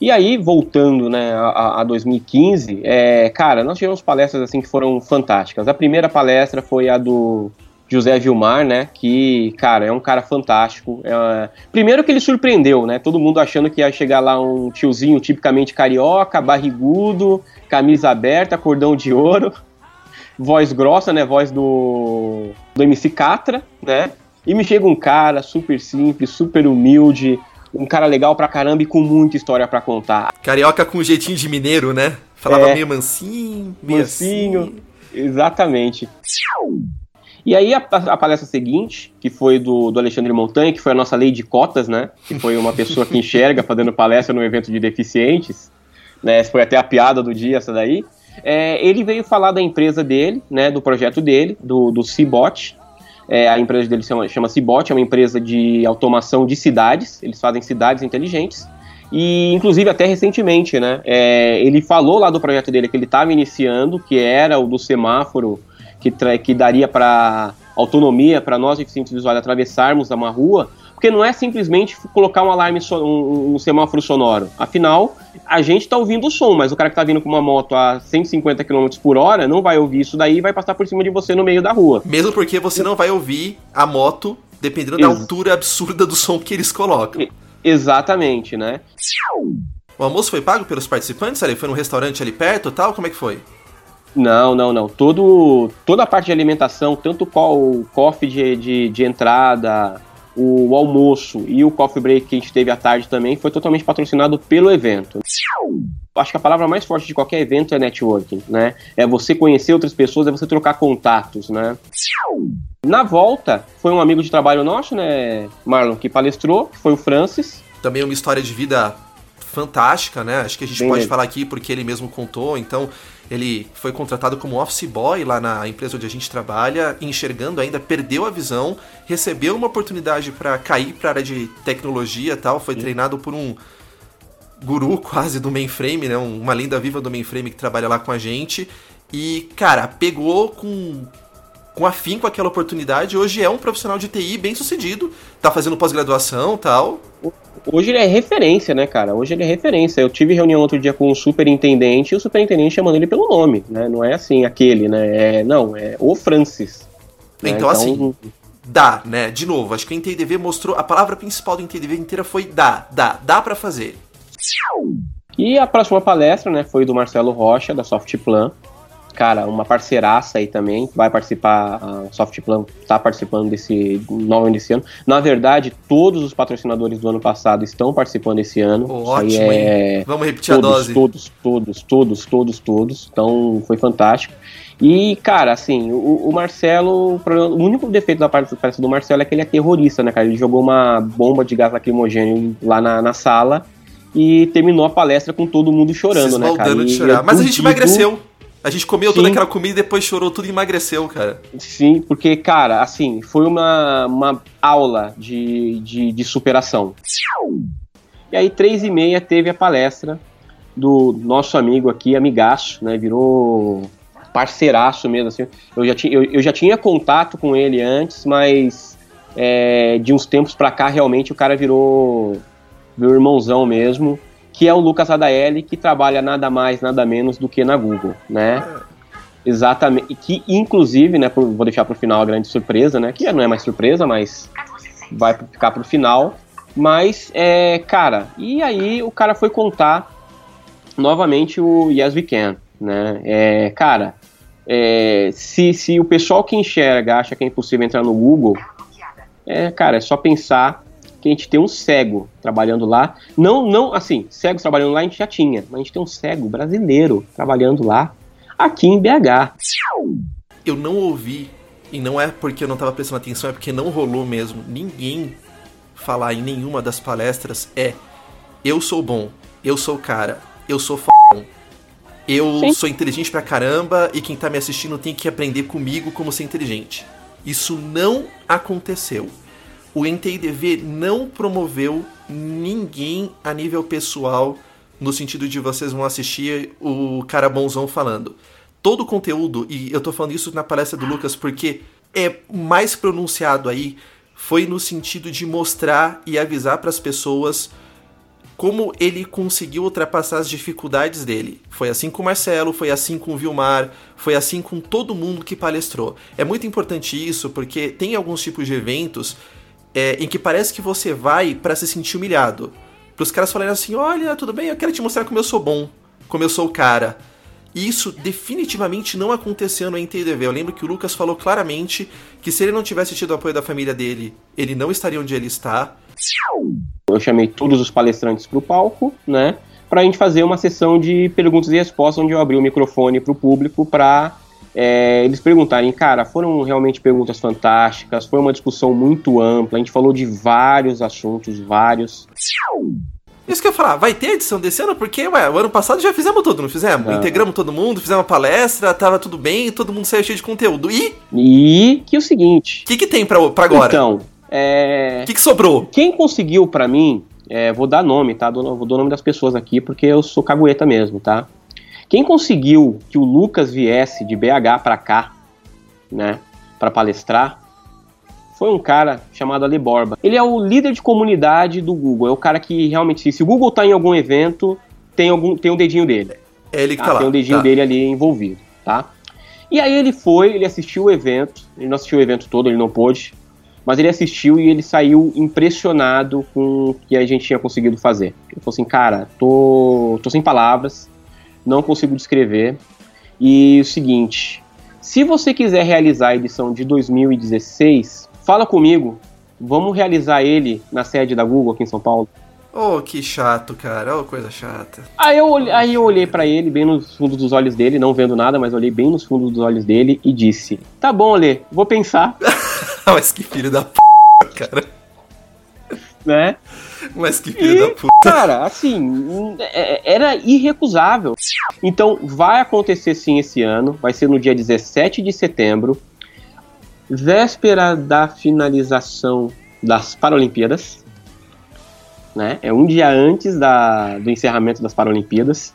E aí, voltando né, a, a 2015, é, cara, nós tivemos palestras assim que foram fantásticas. A primeira palestra foi a do José Vilmar, né? Que, cara, é um cara fantástico. É, primeiro que ele surpreendeu, né? Todo mundo achando que ia chegar lá um tiozinho tipicamente carioca, barrigudo, camisa aberta, cordão de ouro, voz grossa, né? Voz do, do MC Catra, né? E me chega um cara super simples, super humilde, um cara legal pra caramba e com muita história para contar. Carioca com jeitinho de mineiro, né? Falava é, meio mansinho, meio mansinho. Assim. Exatamente. E aí a, a, palestra seguinte, que foi do, do Alexandre Montanha, que foi a nossa lei de cotas, né? Que foi uma pessoa que enxerga fazendo palestra no evento de deficientes. Né, foi até a piada do dia essa daí. É, ele veio falar da empresa dele, né? Do projeto dele, do, do Cibot. É, a empresa dele chama, chama Cibot, é uma empresa de automação de cidades. Eles fazem cidades inteligentes. E, inclusive, até recentemente, né? É, ele falou lá do projeto dele que ele estava iniciando, que era o do semáforo que, que daria para autonomia para nós deficientes visuais atravessarmos uma rua, porque não é simplesmente colocar um alarme, um, um, semáforo sonoro. Afinal, a gente está ouvindo o som, mas o cara que está vindo com uma moto a 150 km por hora não vai ouvir isso daí e vai passar por cima de você no meio da rua. Mesmo porque você não vai ouvir a moto dependendo Ex da altura absurda do som que eles colocam. Exatamente, né? O almoço foi pago pelos participantes ali? Foi num restaurante ali perto tal? Como é que foi? Não, não, não. Todo, toda a parte de alimentação, tanto o coffee de, de, de entrada, o, o, almoço e o coffee break que a gente teve à tarde também foi totalmente patrocinado pelo evento. Acho que a palavra mais forte de qualquer evento é networking, né? É você conhecer outras pessoas, é você trocar contatos, né? Na volta, foi um amigo de trabalho nosso, né, Marlon, que palestrou, que foi o Francis. Também uma história de vida fantástica, né? Acho que a gente Bem pode mesmo. falar aqui porque ele mesmo contou. Então, ele foi contratado como office boy lá na empresa onde a gente trabalha, enxergando ainda, perdeu a visão, recebeu uma oportunidade para cair para a área de tecnologia tal, foi Sim. treinado por um guru quase do mainframe, né? Uma lenda viva do mainframe que trabalha lá com a gente. E, cara, pegou com com afinco aquela oportunidade. Hoje é um profissional de TI bem sucedido, tá fazendo pós-graduação tal. Hoje ele é referência, né, cara? Hoje ele é referência. Eu tive reunião outro dia com o superintendente e o superintendente chamando ele pelo nome, né? Não é assim, aquele, né? É, não, é o Francis. Né? Então, então, assim, dá, né? De novo, acho que o NTDV mostrou. A palavra principal do NTDV inteira foi dá, dá, dá para fazer. E a próxima palestra, né, foi do Marcelo Rocha, da Softplan. Cara, uma parceiraça aí também, vai participar, a Softplan está participando desse novo desse ano. Na verdade, todos os patrocinadores do ano passado estão participando esse ano. Aí ótimo, é-? Vamos repetir todos, a dose. Todos, todos, todos, todos, todos. Então foi fantástico. E, cara, assim, o, o Marcelo, o, problema- o único defeito da parte palestra do Marcelo é que ele é terrorista, né, cara? Ele jogou uma bomba de gás lacrimogêneo lá na, na sala e terminou a palestra com todo mundo chorando, né, cara? E chorar. Mas a gente emagreceu. A gente comeu Sim. toda aquela comida e depois chorou tudo e emagreceu, cara. Sim, porque, cara, assim, foi uma, uma aula de, de, de superação. E aí, três e meia, teve a palestra do nosso amigo aqui, amigaço, né? Virou parceiraço mesmo, assim. Eu já tinha, eu, eu já tinha contato com ele antes, mas é, de uns tempos pra cá, realmente, o cara virou meu irmãozão mesmo, que é o Lucas Adaeli, que trabalha nada mais, nada menos do que na Google, né? Exatamente. Que, inclusive, né, vou deixar pro final a grande surpresa, né? Que não é mais surpresa, mas vai ficar pro final. Mas, é, cara, e aí o cara foi contar novamente o Yes We Can, né? É, cara, é, se, se o pessoal que enxerga acha que é impossível entrar no Google, é, cara, é só pensar que a gente tem um cego trabalhando lá. Não, não, assim, cegos trabalhando lá a gente já tinha, mas a gente tem um cego brasileiro trabalhando lá aqui em BH. Eu não ouvi, e não é porque eu não tava prestando atenção, é porque não rolou mesmo. Ninguém falar em nenhuma das palestras é eu sou bom, eu sou cara, eu sou f***, eu Sim. sou inteligente pra caramba e quem tá me assistindo tem que aprender comigo como ser inteligente. Isso não aconteceu. O NTIDV não promoveu ninguém a nível pessoal no sentido de vocês vão assistir o cara bonzão falando. Todo o conteúdo, e eu tô falando isso na palestra do Lucas porque é mais pronunciado aí, foi no sentido de mostrar e avisar para as pessoas como ele conseguiu ultrapassar as dificuldades dele. Foi assim com o Marcelo, foi assim com o Vilmar, foi assim com todo mundo que palestrou. É muito importante isso porque tem alguns tipos de eventos é, em que parece que você vai para se sentir humilhado. Para os caras falarem assim: olha, tudo bem, eu quero te mostrar como eu sou bom, como eu sou o cara. E isso definitivamente não aconteceu no NTDV. Eu lembro que o Lucas falou claramente que se ele não tivesse tido o apoio da família dele, ele não estaria onde ele está. Eu chamei todos os palestrantes para o palco, né? Para a gente fazer uma sessão de perguntas e respostas, onde eu abri o microfone para o público para eles perguntarem, cara, foram realmente perguntas fantásticas, foi uma discussão muito ampla, a gente falou de vários assuntos, vários. Isso que eu ia falar, vai ter edição desse ano? Porque, ué, o ano passado já fizemos tudo, não fizemos? Não. Integramos todo mundo, fizemos uma palestra, tava tudo bem, todo mundo saiu cheio de conteúdo. E E que é o seguinte. o que, que tem pra, pra agora? O Então, é, que, que sobrou? Quem conseguiu pra mim, é, vou dar nome, tá? Dou, vou dar o nome das pessoas aqui porque eu sou cagueta mesmo, tá? Quem conseguiu que o Lucas viesse de BH pra cá, né, Pra palestrar, foi um cara chamado Ale Borba. Ele é o líder de comunidade do Google, é o cara que realmente, se o Google tá em algum evento, tem algum tem um dedinho dele. É ele que Ah, tá lá. tem um dedinho Tá. dele ali envolvido, tá? E aí ele foi, ele assistiu o evento, ele não assistiu o evento todo, ele não pôde, mas ele assistiu e ele saiu impressionado com o que a gente tinha conseguido fazer. Ele falou assim, cara, tô, tô sem palavras, não consigo descrever. E o seguinte, se você quiser realizar a edição de 2016, fala comigo, vamos realizar ele na sede da Google aqui em São Paulo. Oh, que chato, cara. Oh, coisa chata. Aí eu, olhei- aí eu olhei pra ele, bem nos fundos dos olhos dele, não vendo nada, mas olhei bem nos fundos dos olhos dele e disse: Tá bom, Ale, vou pensar, Mas que filho da p, cara. né? Mas que filho E, da p. cara, assim, é- era irrecusável. Então, vai acontecer sim esse ano, vai ser no dia 17 de setembro, véspera da finalização das Paralimpíadas. Né? É um dia antes da, do encerramento das Paralimpíadas.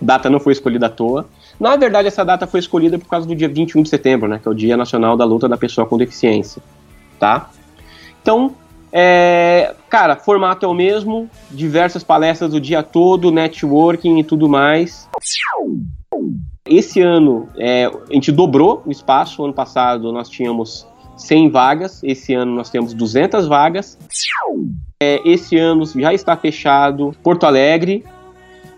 Data não foi escolhida à toa. Na verdade, essa data foi escolhida por causa do dia 21 de setembro, né? Que é o Dia Nacional da Luta da Pessoa com Deficiência. Tá? Então, é, cara, formato é o mesmo, diversas palestras o dia todo, networking e tudo mais. Esse ano é, a gente dobrou o espaço. Ano passado nós tínhamos 100 vagas, esse ano nós temos 200 vagas. É, esse ano já está fechado Porto Alegre,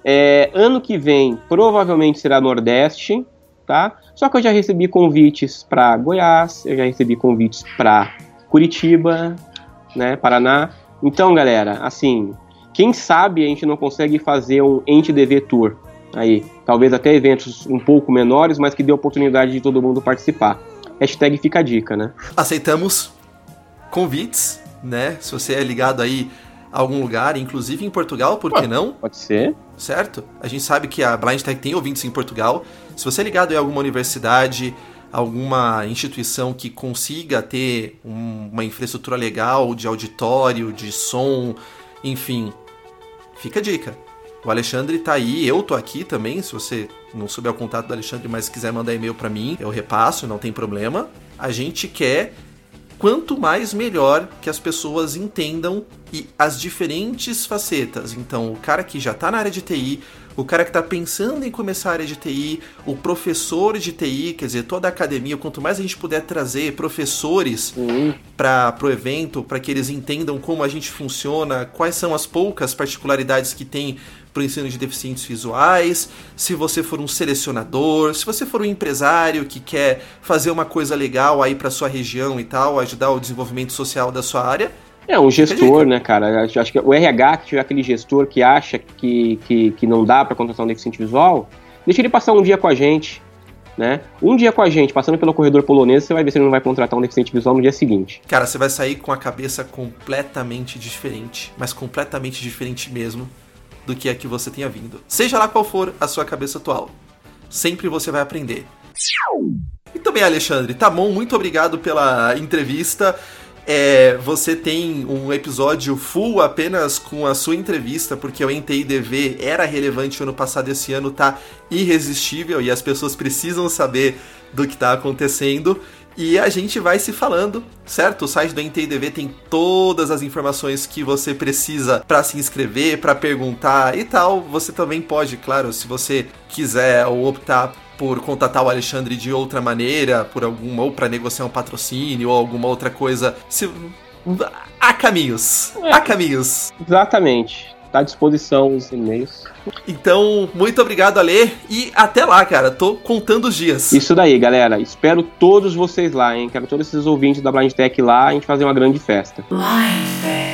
É, ano que vem provavelmente será Nordeste, tá? Só que eu já recebi convites para Goiás, eu já recebi convites para Curitiba, né, Paraná. Então, galera, assim, quem sabe a gente não consegue fazer um Ente DV Tour aí, talvez até eventos um pouco menores, mas que dê oportunidade de todo mundo participar. Hashtag fica a dica, né? Aceitamos convites, né? Se você é ligado aí a algum lugar, inclusive em Portugal, por que não? Pode ser. certo? A gente sabe que a Blind Tech tem ouvintes em Portugal. Se você é ligado em alguma universidade, alguma instituição que consiga ter um- uma infraestrutura legal de auditório, de som, enfim, fica a dica. O Alexandre tá aí, eu tô aqui também. Se você não souber o contato do Alexandre, mas quiser mandar e-mail pra mim, eu repasso, não tem problema. A gente quer quanto mais melhor que as pessoas entendam e as diferentes facetas. Então, o cara que já está na área de TI, o cara que está pensando em começar a área de TI, o professor de TI, quer dizer, toda a academia, quanto mais a gente puder trazer professores para o evento, para que eles entendam como a gente funciona, quais são as poucas particularidades que tem para o ensino de deficientes visuais, se você for um selecionador, se você for um empresário que quer fazer uma coisa legal aí para sua região e tal, ajudar o desenvolvimento social da sua área. É, um gestor, né, cara? Acho, que o RH, que tiver aquele gestor que acha que, que, que não dá para contratar um deficiente visual, deixa ele passar um dia com a gente, né? Um dia com a gente, passando pelo corredor polonês, você vai ver se ele não vai contratar um deficiente visual no dia seguinte. Cara, você vai sair com a cabeça completamente diferente, mas completamente diferente mesmo do que a que você tenha vindo. Seja lá qual for a sua cabeça atual, sempre você vai aprender. Muito bem, Alexandre. Tá bom, muito obrigado pela entrevista. É, você tem um episódio full apenas com a sua entrevista, porque o NTIDV era relevante ano passado, esse ano tá irresistível e as pessoas precisam saber do que tá acontecendo. E a gente vai se falando, certo? O site do NTIDV tem todas as informações que você precisa para se inscrever, para perguntar e tal. Você também pode, claro, se você quiser ou optar por contatar o Alexandre de outra maneira, por alguma ou para negociar um patrocínio ou alguma outra coisa, se há caminhos, há caminhos. Exatamente. Tá à disposição os e-mails. Então, muito obrigado, Ale, e até lá, cara. Tô contando os dias. Isso daí, galera. Espero todos vocês lá, hein? Quero todos esses ouvintes da Blind Tech lá, a gente fazer uma grande festa. Ya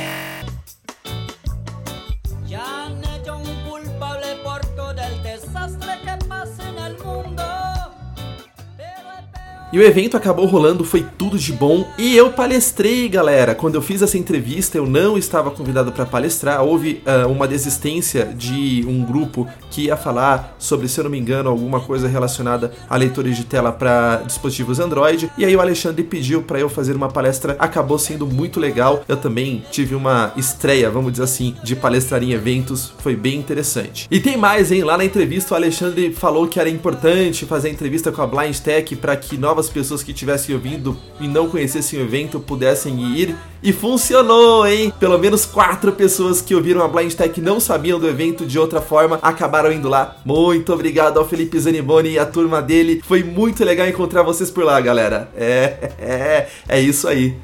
E o evento acabou rolando, foi tudo de bom. E eu palestrei, galera. Quando eu fiz essa entrevista, eu não estava convidado para palestrar. Houve ah, uma desistência de um grupo que ia falar sobre, se eu não me engano, alguma coisa relacionada a leitores de tela para dispositivos Android. E aí o Alexandre pediu para eu fazer uma palestra. Acabou sendo muito legal. Eu também tive uma estreia, vamos dizer assim, de palestrar em eventos. Foi bem interessante. E tem mais, hein? Lá na entrevista o Alexandre falou que era importante fazer a entrevista com a Blind Tech para que novas pessoas que estivessem ouvindo e não conhecessem o evento pudessem ir. E funcionou, hein? Pelo menos quatro pessoas que ouviram a Blind Tech não sabiam do evento de outra forma, acabaram indo lá. Muito obrigado ao Felipe Zaniboni e a turma dele. Foi muito legal encontrar vocês por lá, galera. É, é, é isso aí.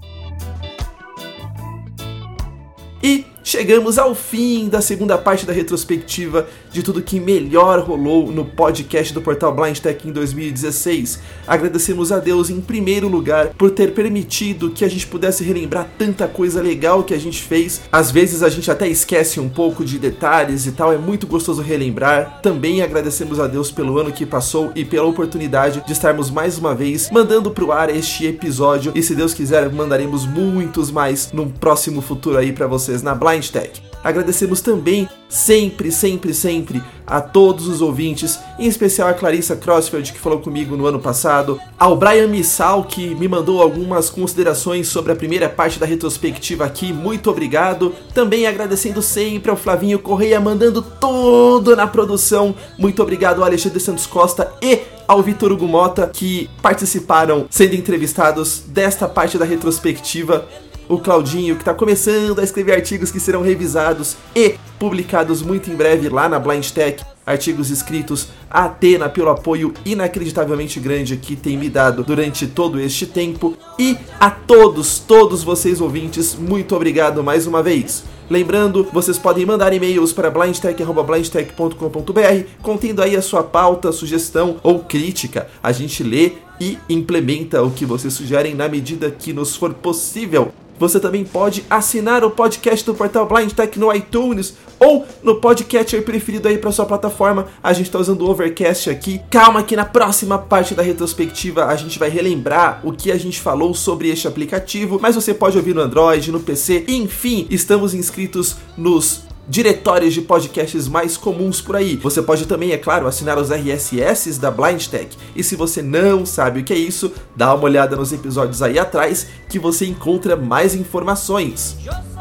E chegamos ao fim da segunda parte da retrospectiva de tudo que melhor rolou no podcast do portal Blind Tech em 2016. Agradecemos a Deus em primeiro lugar por ter permitido que a gente pudesse relembrar tanta coisa legal que a gente fez. Às vezes a gente até esquece um pouco de detalhes e tal, é muito gostoso relembrar. Também agradecemos a Deus pelo ano que passou e pela oportunidade de estarmos mais uma vez mandando pro ar este episódio. E se Deus quiser, mandaremos muitos mais no próximo futuro aí para vocês na Blind Tech. Agradecemos também, sempre, sempre, sempre, a todos os ouvintes, em especial a Clarissa Crossfield, que falou comigo no ano passado, ao Brian Missal, que me mandou algumas considerações sobre a primeira parte da retrospectiva aqui, muito obrigado. Também agradecendo sempre ao Flavinho Correia, mandando tudo na produção, muito obrigado ao Alexandre Santos Costa e ao Vitor Hugo Mota, que participaram sendo entrevistados desta parte da retrospectiva o Claudinho, que está começando a escrever artigos que serão revisados e publicados muito em breve lá na Blind Tech. Artigos escritos a Atena pelo apoio inacreditavelmente grande que tem me dado durante todo este tempo. E a todos, todos vocês ouvintes, muito obrigado mais uma vez. Lembrando, vocês podem mandar e-mails para blindtech.blindtech.com.br contendo aí a sua pauta, sugestão ou crítica. A gente lê e implementa o que vocês sugerem na medida que nos for possível. Você também pode assinar o podcast do portal Blind Tech no iTunes ou no podcatcher preferido aí para sua plataforma. A gente está usando o Overcast aqui. Calma que na próxima parte da retrospectiva a gente vai relembrar o que a gente falou sobre este aplicativo, mas você pode ouvir no Android, no PC, enfim, estamos inscritos nos diretórios de podcasts mais comuns por aí. Você pode também, é claro, assinar os RSS da Blind Tech. E se você não sabe o que é isso, dá uma olhada nos episódios aí atrás que você encontra mais informações. Yo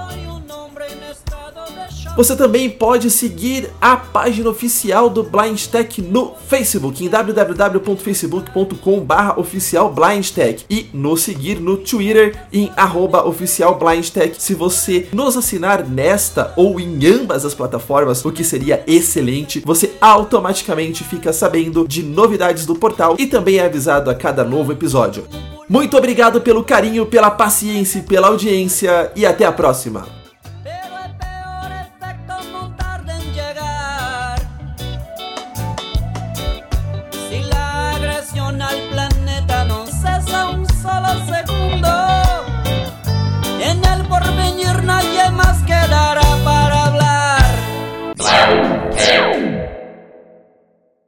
Você também pode seguir a página oficial do Blind Tech no Facebook, em www.facebook.com.br oficialblindtech e nos seguir no Twitter em oficialblindtech. Se você nos assinar nesta ou em ambas as plataformas, o que seria excelente, você automaticamente fica sabendo de novidades do portal e também é avisado a cada novo episódio. Muito obrigado pelo carinho, pela paciência e pela audiência e até a próxima!